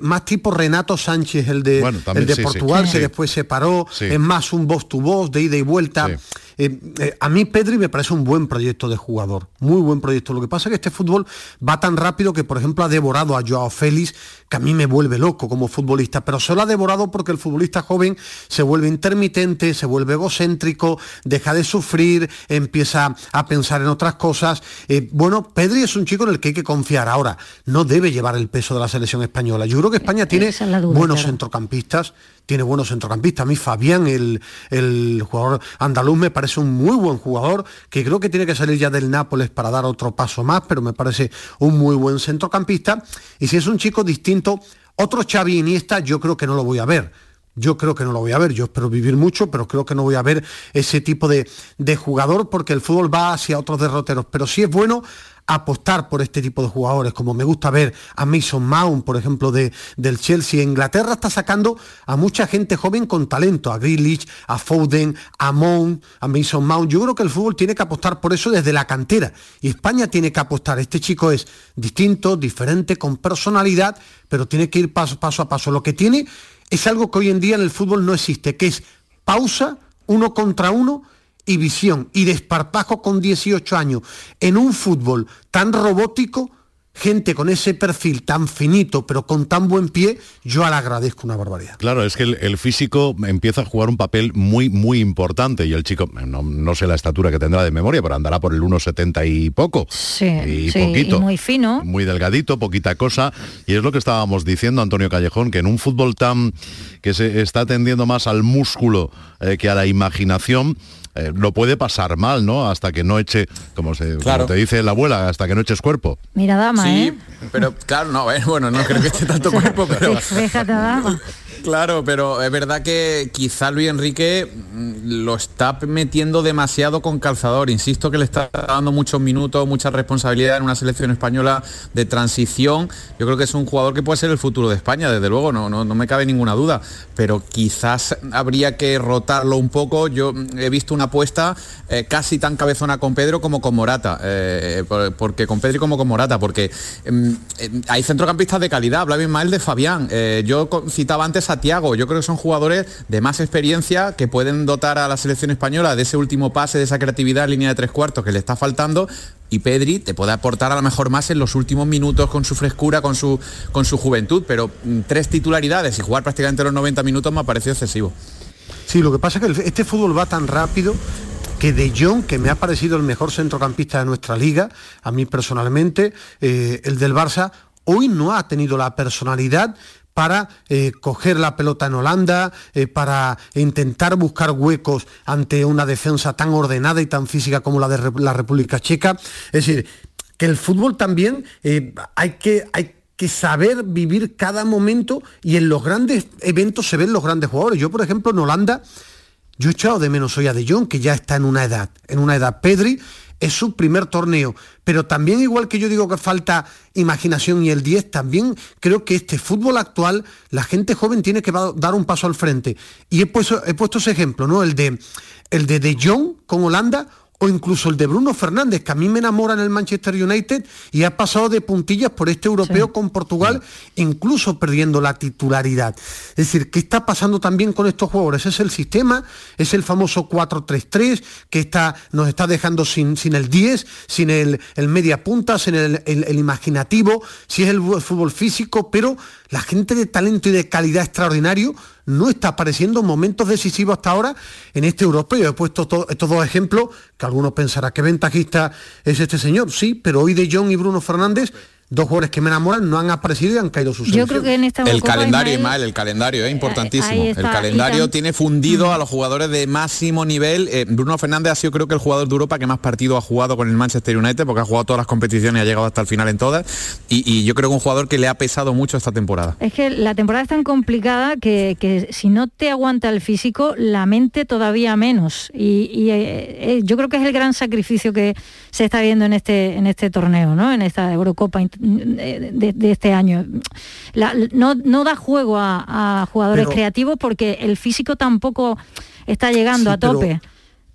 más tipo Renato Sánchez, el de, el de Portugal, que después se paró, es más un voz to voz, de ida y vuelta. Eh, eh, a mí Pedri me parece un buen proyecto de jugador, muy buen proyecto. Lo que pasa es que este fútbol va tan rápido que, por ejemplo, ha devorado a Joao Félix, que a mí me vuelve loco como futbolista, pero solo ha devorado porque el futbolista joven se vuelve intermitente, se vuelve egocéntrico, deja de sufrir, empieza a pensar en otras cosas. Eh, bueno, Pedri es un chico en el que hay que confiar. Ahora, no debe llevar el peso de la selección española. Yo creo que España tiene buenos centrocampistas, tiene buenos centrocampistas. A mí Fabián, el, el, jugador andaluz, me parece un muy buen jugador, que creo que tiene que salir ya del Nápoles para dar otro paso más, pero me parece un muy buen centrocampista. Y si es un chico distinto, otro Xavi Iniesta yo creo que no lo voy a ver. Yo creo que no lo voy a ver, yo espero vivir mucho, pero creo que no voy a ver ese tipo de, de jugador porque el fútbol va hacia otros derroteros. Pero sí es bueno apostar por este tipo de jugadores, como me gusta ver a Mason Mount, por ejemplo, de, del Chelsea. Inglaterra está sacando a mucha gente joven con talento, a Grealish, a Foden, a Mount, a Mason Mount. Yo creo que el fútbol tiene que apostar por eso desde la cantera. Y España tiene que apostar. Este chico es distinto, diferente, con personalidad, pero tiene que ir paso, paso a paso. Lo que tiene es algo que hoy en día en el fútbol no existe, que es pausa, uno contra uno, y visión y desparpajo con 18 años en un fútbol tan robótico, gente con ese perfil tan finito pero con tan buen pie, yo le agradezco una barbaridad. Claro, es que el, físico empieza a jugar un papel muy, muy importante y el chico, no, sé la estatura que tendrá de memoria, pero andará por el 1,70 y poco. Sí, y poquito. muy fino. Muy delgadito, poquita cosa. Y es lo que estábamos diciendo, Antonio Callejón, que en un fútbol tan que se está tendiendo más al músculo eh, que a la imaginación, eh, lo puede pasar mal, ¿no? Hasta que no eche, como, se, te dice la abuela, hasta que no eches cuerpo. Mira, dama, sí, ¿eh? pero claro, no, (laughs) bueno, no creo que esté tanto (laughs) cuerpo, pero... Claro, pero es verdad que quizá Luis Enrique mm, lo está metiendo demasiado con calzador. Insisto que le está dando muchos minutos, mucha responsabilidad en una selección española de transición. Yo creo que es un jugador que puede ser el futuro de España, desde luego, no, no, me cabe ninguna duda. Pero quizás habría que rotarlo un poco. Yo mm, he visto una apuesta eh, casi tan cabezona con Pedro como con Morata. Eh, porque con Pedro como con Morata, porque mm, hay centrocampistas de calidad. Hablaba Ismael de Fabián. Eh, yo citaba antes a Tiago. Yo creo que son jugadores de más experiencia que pueden dotar a la selección española de ese último pase, de esa creatividad en línea de tres cuartos que le está faltando. Y Pedri te puede aportar a lo mejor más en los últimos minutos con su frescura, con su, con su juventud, pero mm, tres titularidades y jugar prácticamente los 90 minutos me ha parecido excesivo. Sí, lo que pasa es que este fútbol va tan rápido que De Jong, que me ha parecido el mejor centrocampista de nuestra liga, a mí personalmente, eh, el del Barça, hoy no ha tenido la personalidad para eh, coger la pelota en Holanda, eh, para intentar buscar huecos ante una defensa tan ordenada y tan física como la de la República Checa. Es decir, que el fútbol también hay que... Hay que saber vivir cada momento y en los grandes eventos se ven los grandes jugadores. Yo, por ejemplo, en Holanda, yo he echado de menos hoy a De Jong, que ya está en una edad, en una edad. Pedri es su primer torneo, pero también igual que yo digo que falta imaginación y el 10, también creo que este fútbol actual, la gente joven tiene que dar un paso al frente. Y he puesto, he puesto ese ejemplo, ¿no? El de, el de De Jong con Holanda o incluso el de Bruno Fernández, que a mí me enamora en el Manchester United y ha pasado de puntillas por este europeo con Portugal, incluso perdiendo la titularidad. Es decir, ¿qué está pasando también con estos jugadores? Es el sistema, es el famoso 4-3-3 que está, nos está dejando sin, sin el 10, sin el, media punta, sin el, el imaginativo, si es el fútbol físico, pero la gente de talento y de calidad extraordinario no está apareciendo momentos decisivos hasta ahora en este europeo. He puesto estos dos ejemplos, que algunos pensarán que ventajista es este señor, sí, pero hoy de John y Bruno Fernández dos jugadores que me enamoran no han aparecido y han caído sus Yo creo que en esta El calendario, Ismael, el calendario es importantísimo. el calendario tiene fundido mm. a los jugadores de máximo nivel. Eh, Bruno Fernández ha sido creo que el jugador de Europa que más partidos ha jugado con el Manchester United porque ha jugado todas las competiciones y ha llegado hasta el final en todas. Y, yo creo que un jugador que le ha pesado mucho esta temporada. Es que la temporada es tan complicada que, si no te aguanta el físico, la mente todavía menos. Y, eh, eh, yo creo que es el gran sacrificio que se está viendo en este, en este torneo, ¿no? en esta Eurocopa de, este año. no, da juego a, jugadores creativos porque el físico tampoco está llegando a tope.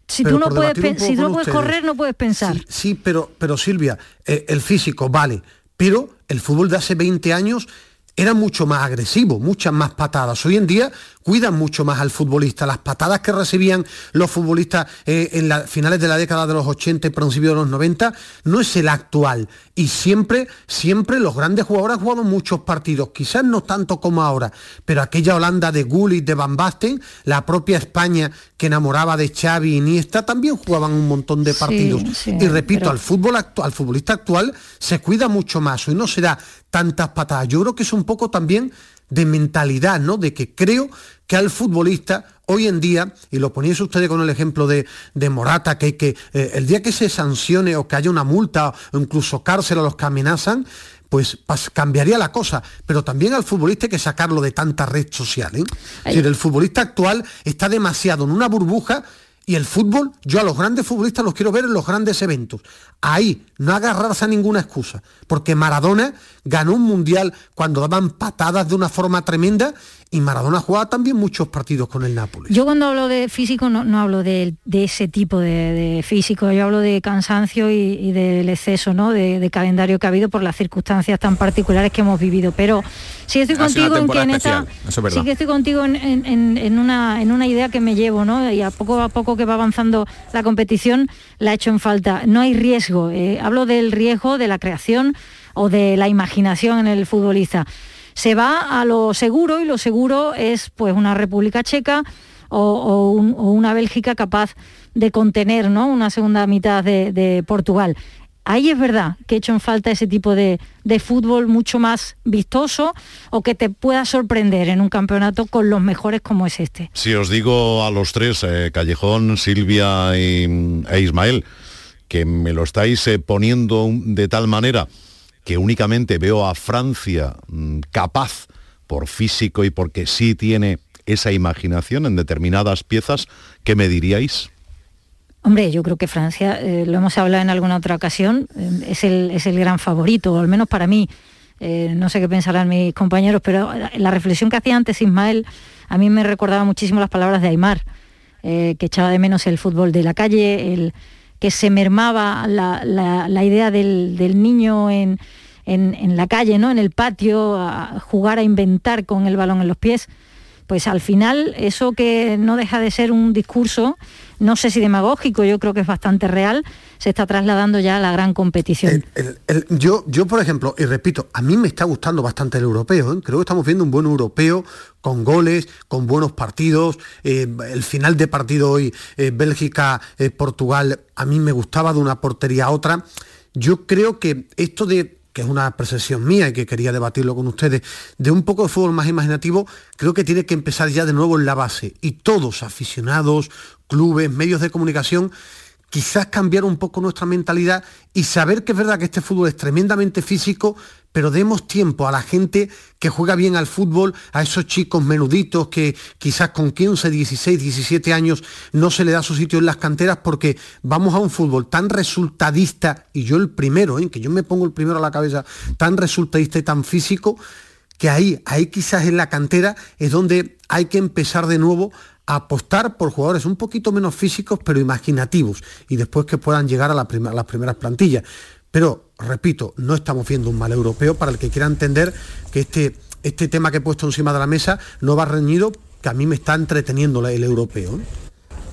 si tú no puedes, si no puedes correr, no puedes pensar. Sí, pero, pero Silvia, eh, el físico vale, pero el fútbol de hace 20 años era mucho más agresivo, muchas más patadas. Hoy en día cuidan mucho más al futbolista. Las patadas que recibían los futbolistas eh, en las finales de la década de los 80 y principios de los 90 no es el actual. Y siempre, siempre los grandes jugadores han jugado muchos partidos, quizás no tanto como ahora, pero aquella Holanda de Gullit, de Van Basten, la propia España que enamoraba de Xavi y Iniesta, también jugaban un montón de partidos. y repito, al fútbol actual, al futbolista actual se cuida mucho más. Hoy no se da tantas patadas. Yo creo que es un poco también de mentalidad, ¿no? De que creo que al futbolista hoy en día, y lo poníais ustedes con el ejemplo de, Morata, que, que eh, el día que se sancione o que haya una multa o incluso cárcel a los que amenazan, pues cambiaría la cosa, pero también al futbolista hay que sacarlo de tanta red social. ¿eh? Es decir, el futbolista actual está demasiado en una burbuja y el fútbol, yo a los grandes futbolistas los quiero ver en los grandes eventos. Ahí, no agarrarse a ninguna excusa, porque Maradona ganó un mundial cuando daban patadas de una forma tremenda y Maradona jugaba también muchos partidos con el Nápoles. Yo cuando hablo de físico no, hablo de, ese tipo de, físico, yo hablo de cansancio y, del exceso ¿no? de, calendario que ha habido por las circunstancias tan particulares que hemos vivido. Pero sí estoy contigo en que en esta, sí que estoy contigo en, una, en una idea que me llevo, ¿no? Y a poco a poco que va avanzando la competición la he hecho en falta. No hay riesgo. Eh, hablo del riesgo de la creación o de la imaginación en el futbolista se va a lo seguro y lo seguro es pues una República Checa o, una Bélgica capaz de contener ¿no? una segunda mitad de, Portugal. Ahí es verdad que he hecho en falta ese tipo de, fútbol mucho más vistoso o que te pueda sorprender en un campeonato con los mejores como es este. Si os digo a los tres, eh, Callejón, Silvia y, e Ismael, que me lo estáis eh, poniendo de tal manera que únicamente veo a Francia mm, capaz por físico y porque sí tiene esa imaginación en determinadas piezas, ¿qué me diríais? Hombre, yo creo que Francia, eh, lo hemos hablado en alguna otra ocasión, eh, es, el, es, el, gran favorito, al menos para mí. Eh, no sé qué pensarán mis compañeros, pero la reflexión que hacía antes Ismael a mí me recordaba muchísimo las palabras de Aymar, que echaba de menos el fútbol de la calle, el, que se mermaba la, idea del, niño en, la calle, ¿no? en el patio, a jugar a inventar con el balón en los pies. Pues al final eso que no deja de ser un discurso, no sé si demagógico, yo creo que es bastante real, se está trasladando ya a la gran competición. yo, yo, por ejemplo, y repito, a mí me está gustando bastante el europeo, ¿eh? creo que estamos viendo un buen europeo con goles, con buenos partidos. Eh, el final de partido hoy, eh, Bélgica-Portugal, a mí me gustaba de una portería a otra. Yo creo que esto de que es una percepción mía y que quería debatirlo con ustedes, de un poco de fútbol más imaginativo, creo que tiene que empezar ya de nuevo en la base. Y todos, aficionados, clubes, medios de comunicación, quizás cambiar un poco nuestra mentalidad y saber que es verdad que este fútbol es tremendamente físico, pero demos tiempo a la gente que juega bien al fútbol, a esos chicos menuditos que quizás con 15, 16, 17 años no se le da su sitio en las canteras porque vamos a un fútbol tan resultadista, y yo el primero, ¿eh? que yo me pongo el primero a la cabeza, tan resultadista y tan físico, que ahí, ahí quizás en la cantera es donde hay que empezar de nuevo apostar por jugadores un poquito menos físicos pero imaginativos y después que puedan llegar a, las primeras plantillas. Pero, repito, no estamos viendo un mal europeo para el que quiera entender que este, este tema que he puesto encima de la mesa no va reñido, que a mí me está entreteniendo el europeo.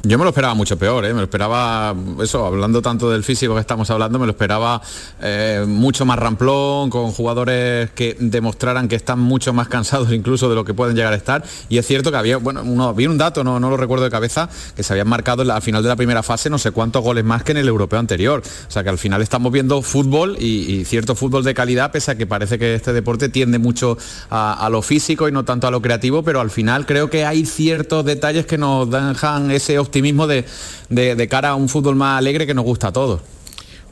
Yo me lo esperaba mucho peor, ¿eh? me lo esperaba, eso, hablando tanto del físico que estamos hablando, me lo esperaba eh, mucho más ramplón, con jugadores que demostraran que están mucho más cansados (laughs) incluso de lo que pueden llegar a estar. Y es cierto que había, bueno, uno, vi un dato, no, no lo recuerdo de cabeza, que se habían marcado al final de la primera fase no sé cuántos goles más que en el europeo anterior. O sea que al final estamos viendo fútbol y, cierto fútbol de calidad, pese a que parece que este deporte tiende mucho a, lo físico y no tanto a lo creativo, pero al final creo que hay ciertos detalles que nos dejan ese optimismo optimismo de, de, cara a un fútbol más alegre que nos gusta a todos.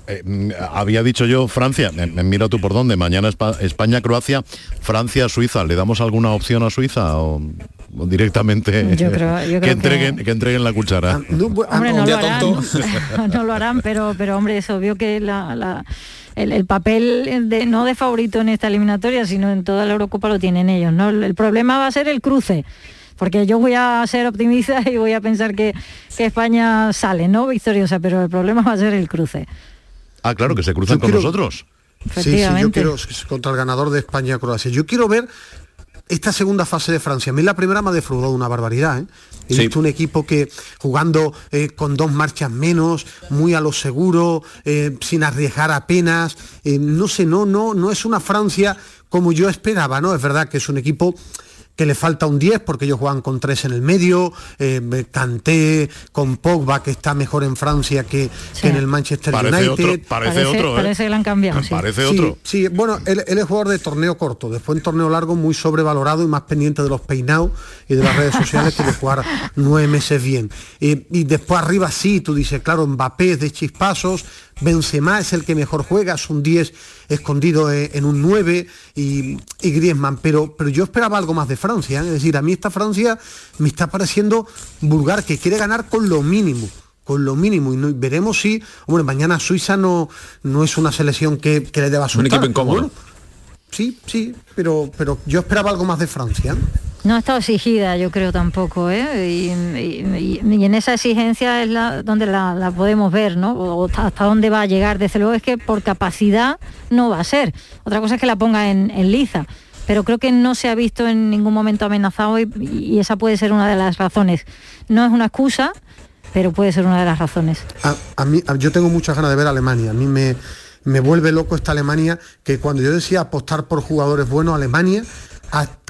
Eh, mm, había dicho yo Francia, me, mira tú por dónde, mañana España, Croacia, Francia, Suiza, ¿le damos alguna opción a Suiza o, directamente (laughs) que, entreguen, que... entreguen la cuchara? Ah, no, hombre, no, lo harán, (laughs) no lo harán, pero, pero hombre, es obvio que el, papel de, no de favorito en esta eliminatoria, sino en toda la Eurocopa lo tienen ellos. ¿no? El problema va a ser el cruce porque yo voy a ser optimista (laughs) y voy a pensar que, España sale, ¿no? Victoriosa, pero el problema va a ser el cruce. Ah, claro, que se cruzan con nosotros. Sí, sí, yo quiero contra el ganador de España-Croacia. Yo quiero ver esta segunda fase de Francia. A mí la primera me ha defraudado una barbaridad. ¿eh? He visto un equipo que jugando eh, con dos marchas menos, muy a lo seguro, eh, sin arriesgar apenas. Eh, no sé, no, no, no es una Francia como yo esperaba, ¿no? Es verdad que es un equipo que le falta un 10 porque ellos juegan con tres en el medio, eh, Canté con Pogba que está mejor en Francia que, en el Manchester United. parece, otro, ¿eh? parece que le han cambiado. Parece otro. Sí, bueno, él, es jugador de torneo corto, después en torneo largo muy sobrevalorado y más pendiente de los peinados y de las redes sociales que de jugar nueve meses bien. y después arriba sí, tú dices, claro, Mbappé de chispazos, Benzema es el que mejor juega, es un 10 escondido e, en un 9 y, y Griezmann, pero, pero yo esperaba algo más de Francia, ¿eh? es decir, a mí esta Francia me está pareciendo vulgar, que quiere ganar con lo mínimo con lo mínimo y, veremos si, hombre, mañana Suiza no, no es una selección que, le deba asustar. Un equipo incómodo. Sí, sí, pero, pero yo esperaba algo más de Francia. No ha estado exigida, yo creo tampoco, ¿eh? y, en esa exigencia es la, donde la, podemos ver, ¿no? O hasta dónde va a llegar. Desde luego es que por capacidad no va a ser. Otra cosa es que la ponga en, liza. Pero creo que no se ha visto en ningún momento amenazado y, esa puede ser una de las razones. No es una excusa, pero puede ser una de las razones. A, mí, yo tengo muchas ganas de ver a Alemania. A mí me, me vuelve loco esta Alemania, que cuando yo decía apostar por jugadores buenos, Alemania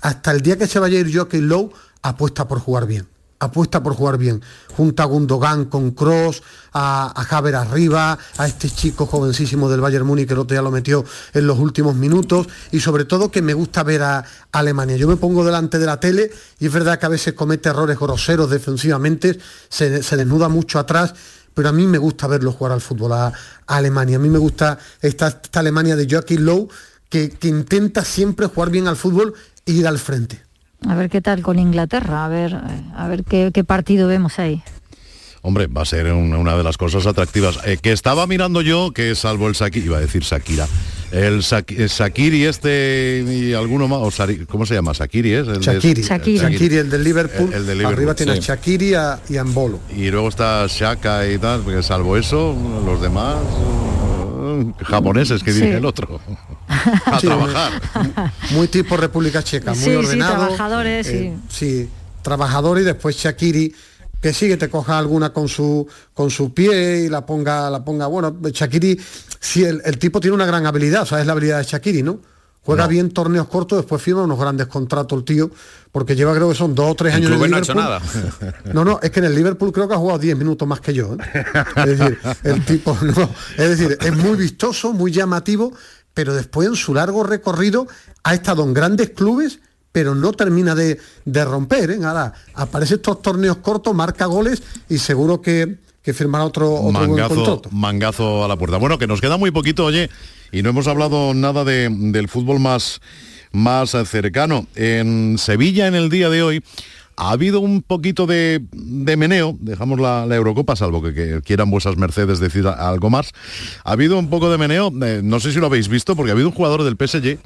hasta el día que se vaya a ir Joaquín Lowe, apuesta por jugar bien. Apuesta por jugar bien. Junta a Gundogan con Cross, a, a arriba, a este chico jovencísimo del Bayern Múnich que el otro día lo metió en los últimos minutos y sobre todo que me gusta ver a, Alemania. Yo me pongo delante de la tele y es verdad que a veces comete errores groseros defensivamente, se, desnuda mucho atrás, pero a mí me gusta verlo jugar al fútbol a, Alemania. A mí me gusta esta, Alemania de Joaquín Lowe que, intenta siempre jugar bien al fútbol ir al frente. A ver qué tal con Inglaterra, a ver, a ver qué, partido vemos ahí. Hombre, va a ser una de las cosas atractivas. Eh, que estaba mirando yo, que salvo el Sakiri, iba a decir Shakira, el, Sakiri este y alguno más, o ¿cómo se llama? Sakiri es? El Shakiri. Shakiri. el del Liverpool. El, Liverpool. Arriba tiene a Shakiri y a Ambolo. Y luego está Shaka y tal, porque salvo eso, los demás japoneses que dice el otro. (laughs) a trabajar. Muy tipo República Checa, muy ordenado. Sí, trabajadores. Eh, sí, trabajador y después Shakiri que sí, que te coja alguna con su, con su pie y la ponga, la ponga, bueno, Shakiri, sí, el, el tipo tiene una gran habilidad, o sea, es la habilidad de Shakiri, ¿no? Juega bien torneos cortos, después firma unos grandes contratos el tío, porque lleva creo que son dos o tres años en el no ha Liverpool. hecho nada. No, no, es que en el Liverpool creo que ha jugado 10 minutos más que yo. ¿eh? Es decir, el tipo, (laughs) no, es decir, es muy vistoso, muy llamativo, pero después en su largo recorrido ha estado en grandes clubes, pero no termina de, de romper. ¿eh? Ahora, aparece estos torneos cortos, marca goles y seguro que, que firmará otro, otro buen mangazo, contrato. mangazo a la puerta. Bueno, que nos queda muy poquito, oye, y no hemos hablado nada de- del fútbol más, más cercano. En Sevilla, en el día de hoy, ha habido un poquito de, de meneo, dejamos la, la Eurocopa, salvo que, que quieran vuestras mercedes decir algo más. Ha habido un poco de meneo, eh, no sé si lo habéis visto, porque ha habido un jugador del PSG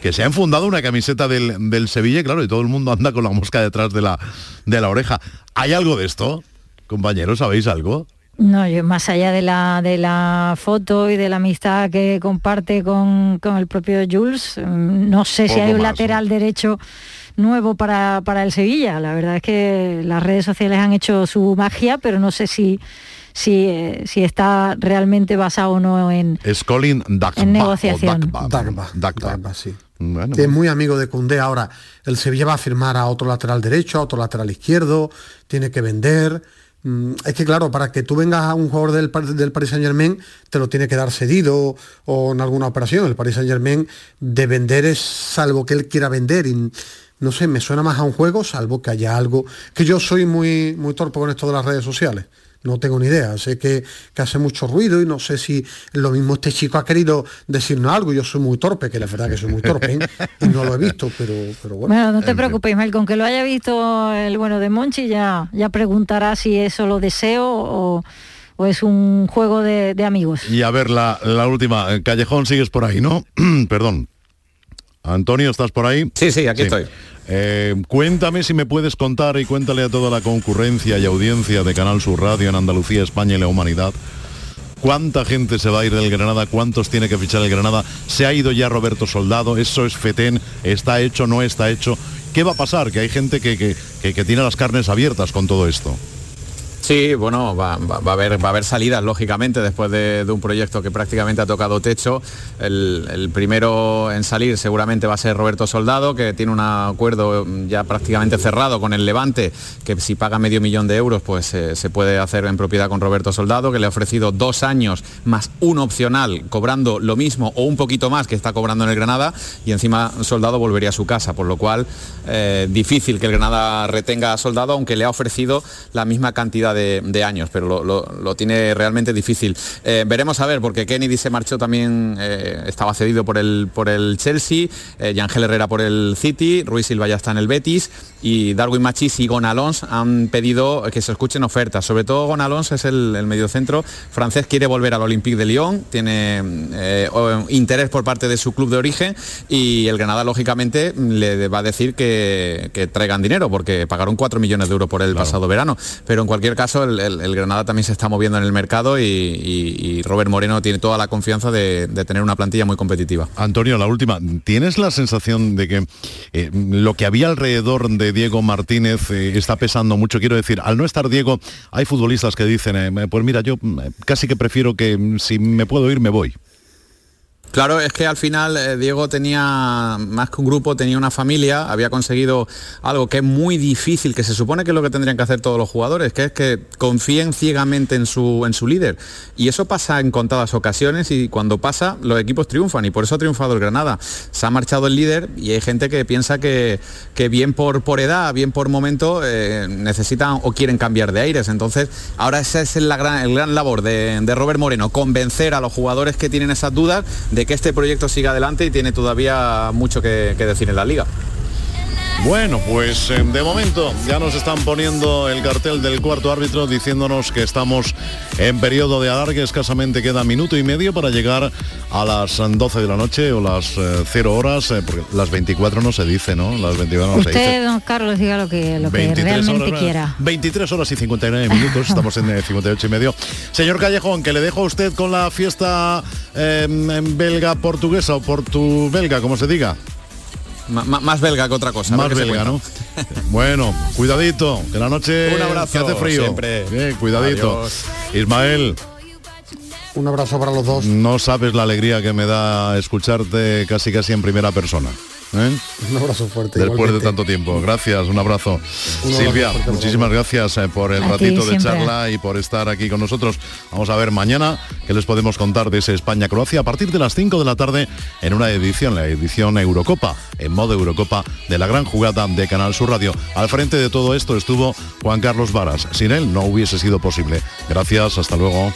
que se ha enfundado una camiseta del, del Sevilla, claro, y todo el mundo anda con la mosca detrás de la, de la oreja. ¿Hay algo de esto? Compañeros, ¿sabéis algo? No, yo más allá de la, de la foto y de la amistad que comparte con, con el propio Jules, mm, no sé si hay un más, lateral derecho nuevo para, para el Sevilla. La verdad es que las redes sociales han hecho su magia, pero no sé si, si, eh, si está realmente basado o no en... Es Colin Dagba. En o negociación. Dagba. Dagba, Dagba. Dagba, sí. Bueno, que es muy amigo de Cundé. Ahora, el Sevilla va a firmar a otro lateral derecho, a otro lateral izquierdo, tiene que vender. Mm, Es que claro, para que tú vengas a un jugador del, del Paris Saint Germain, te lo tiene que dar cedido o en alguna operación. El Paris Saint Germain de vender es salvo que él quiera vender. Y, no sé, me suena más a un juego, salvo que haya algo. Que yo soy muy, muy torpe con esto de las redes sociales. No tengo ni idea. Sé que, que hace mucho ruido y no sé si lo mismo este chico ha querido decirnos algo. Yo soy muy torpe, que la verdad que soy muy torpe, ¿eh? y no lo he visto, pero, pero bueno. Bueno, no te preocupes, Ismael, con que lo haya visto el bueno de Monchi ya, ya preguntará si es solo deseo o, o es un juego de, de amigos. Y a ver, la, la última. Callejón, sigues por ahí, ¿no? (clears throat) Perdón. Antonio, ¿estás por ahí? Sí, sí, aquí estoy. Eh, cuéntame si me puedes contar y cuéntale a toda la concurrencia y audiencia de Canal Sur Radio en Andalucía, España y la humanidad. ¿Cuánta gente se va a ir del Granada? ¿Cuántos tiene que fichar el Granada? ¿Se ha ido ya Roberto Soldado? ¿Eso es Fetén? ¿Está hecho? ¿No está hecho? ¿Qué va a pasar? Que hay gente que, que- que- que tiene las carnes abiertas con todo esto. Sí, bueno, va, a haber, salidas, lógicamente, después de, un proyecto que prácticamente ha tocado techo. El, primero en salir seguramente va a ser Roberto Soldado, que tiene un acuerdo ya prácticamente cerrado con el Levante, que si paga medio millón de euros, pues eh, se puede hacer en propiedad con Roberto Soldado, que le ha ofrecido dos años más un opcional, cobrando lo mismo o un poquito más que está cobrando en el Granada, y encima Soldado volvería a su casa, por lo cual eh, difícil que el Granada retenga a Soldado, aunque le ha ofrecido la misma cantidad de, de años, pero lo, lo- lo tiene realmente difícil. Eh, veremos a ver, porque Kennedy se marchó también, eh, estaba cedido por el, por el Chelsea, eh, Yangel Herrera por el City, Ruiz Silva ya está en el Betis, y Darwin Machis y Gonalons han pedido que se escuchen ofertas. Sobre todo Gonalons es el, el mediocentro francés, quiere volver al Olympique de Lyon, tiene eh, interés por parte de su club de origen y el Granada lógicamente le va a decir que, que traigan dinero porque pagaron 4 millones de euros por el pasado verano. Pero en cualquier caso el, el- Granada también se está moviendo en el mercado y, Robert Moreno tiene toda la confianza de, tener una plantilla muy competitiva. Antonio, la última. ¿Tienes la sensación de que eh, lo que había alrededor de Diego Martínez eh, está pesando mucho? Quiero decir, al no estar Diego, hay futbolistas que dicen, eh, pues mira, yo casi que prefiero que mm, si me puedo ir, me voy. Claro, es que al final eh, Diego tenía más que un grupo, tenía una familia, había conseguido algo que es muy difícil, que se supone que es lo que tendrían que hacer todos los jugadores, que es que confíen ciegamente en su, en su líder. Y eso pasa en contadas ocasiones y cuando pasa los equipos triunfan y por eso ha triunfado el Granada. Se ha marchado el líder y hay gente que piensa que, que bien por, por edad, bien por momento, eh, necesitan o quieren cambiar de aires. Entonces, ahora esa es la gran, el gran labor de, de Robert Moreno, convencer a los jugadores que tienen esas dudas de que este proyecto siga adelante y tiene todavía mucho que, decir en la liga. Bueno, pues eh, de momento ya nos están poniendo el cartel del cuarto árbitro diciéndonos que estamos en periodo de alargue, escasamente queda minuto y medio para llegar a las 12 de la noche o las eh, 0 horas, eh, porque las 24 no se dice, ¿no? Las 24 no se dice. Usted, don Carlos, diga lo que, lo que realmente horas, quiera. 23 horas y 59 minutos, estamos en eh, 58 y medio. Señor Callejón, que le dejo a usted con la fiesta eh, en belga portuguesa o portu belga, como se diga. M- más belga que otra cosa. Más belga. ¿no? (laughs) Bueno, cuidadito, que la noche (laughs) Un abrazo, que hace frío. siempre. Bien, cuidadito. Adiós. Ismael, Un abrazo para los dos. no sabes la alegría que me da escucharte casi casi en primera persona. ¿Eh? Un abrazo fuerte. Después de tanto tiempo. Gracias, un abrazo. Un abrazo Silvia, fuerte, muchísimas gracias eh, por el A ti, ratito de charla y por estar aquí con nosotros. Vamos a ver mañana qué les podemos contar de ese España-Croacia a partir de las 5 de la tarde en una edición, la edición Eurocopa, en modo Eurocopa de la gran jugada de Canal Sur Radio. Al frente de todo esto estuvo Juan Carlos Varas. Sin él no hubiese sido posible. Gracias, hasta luego.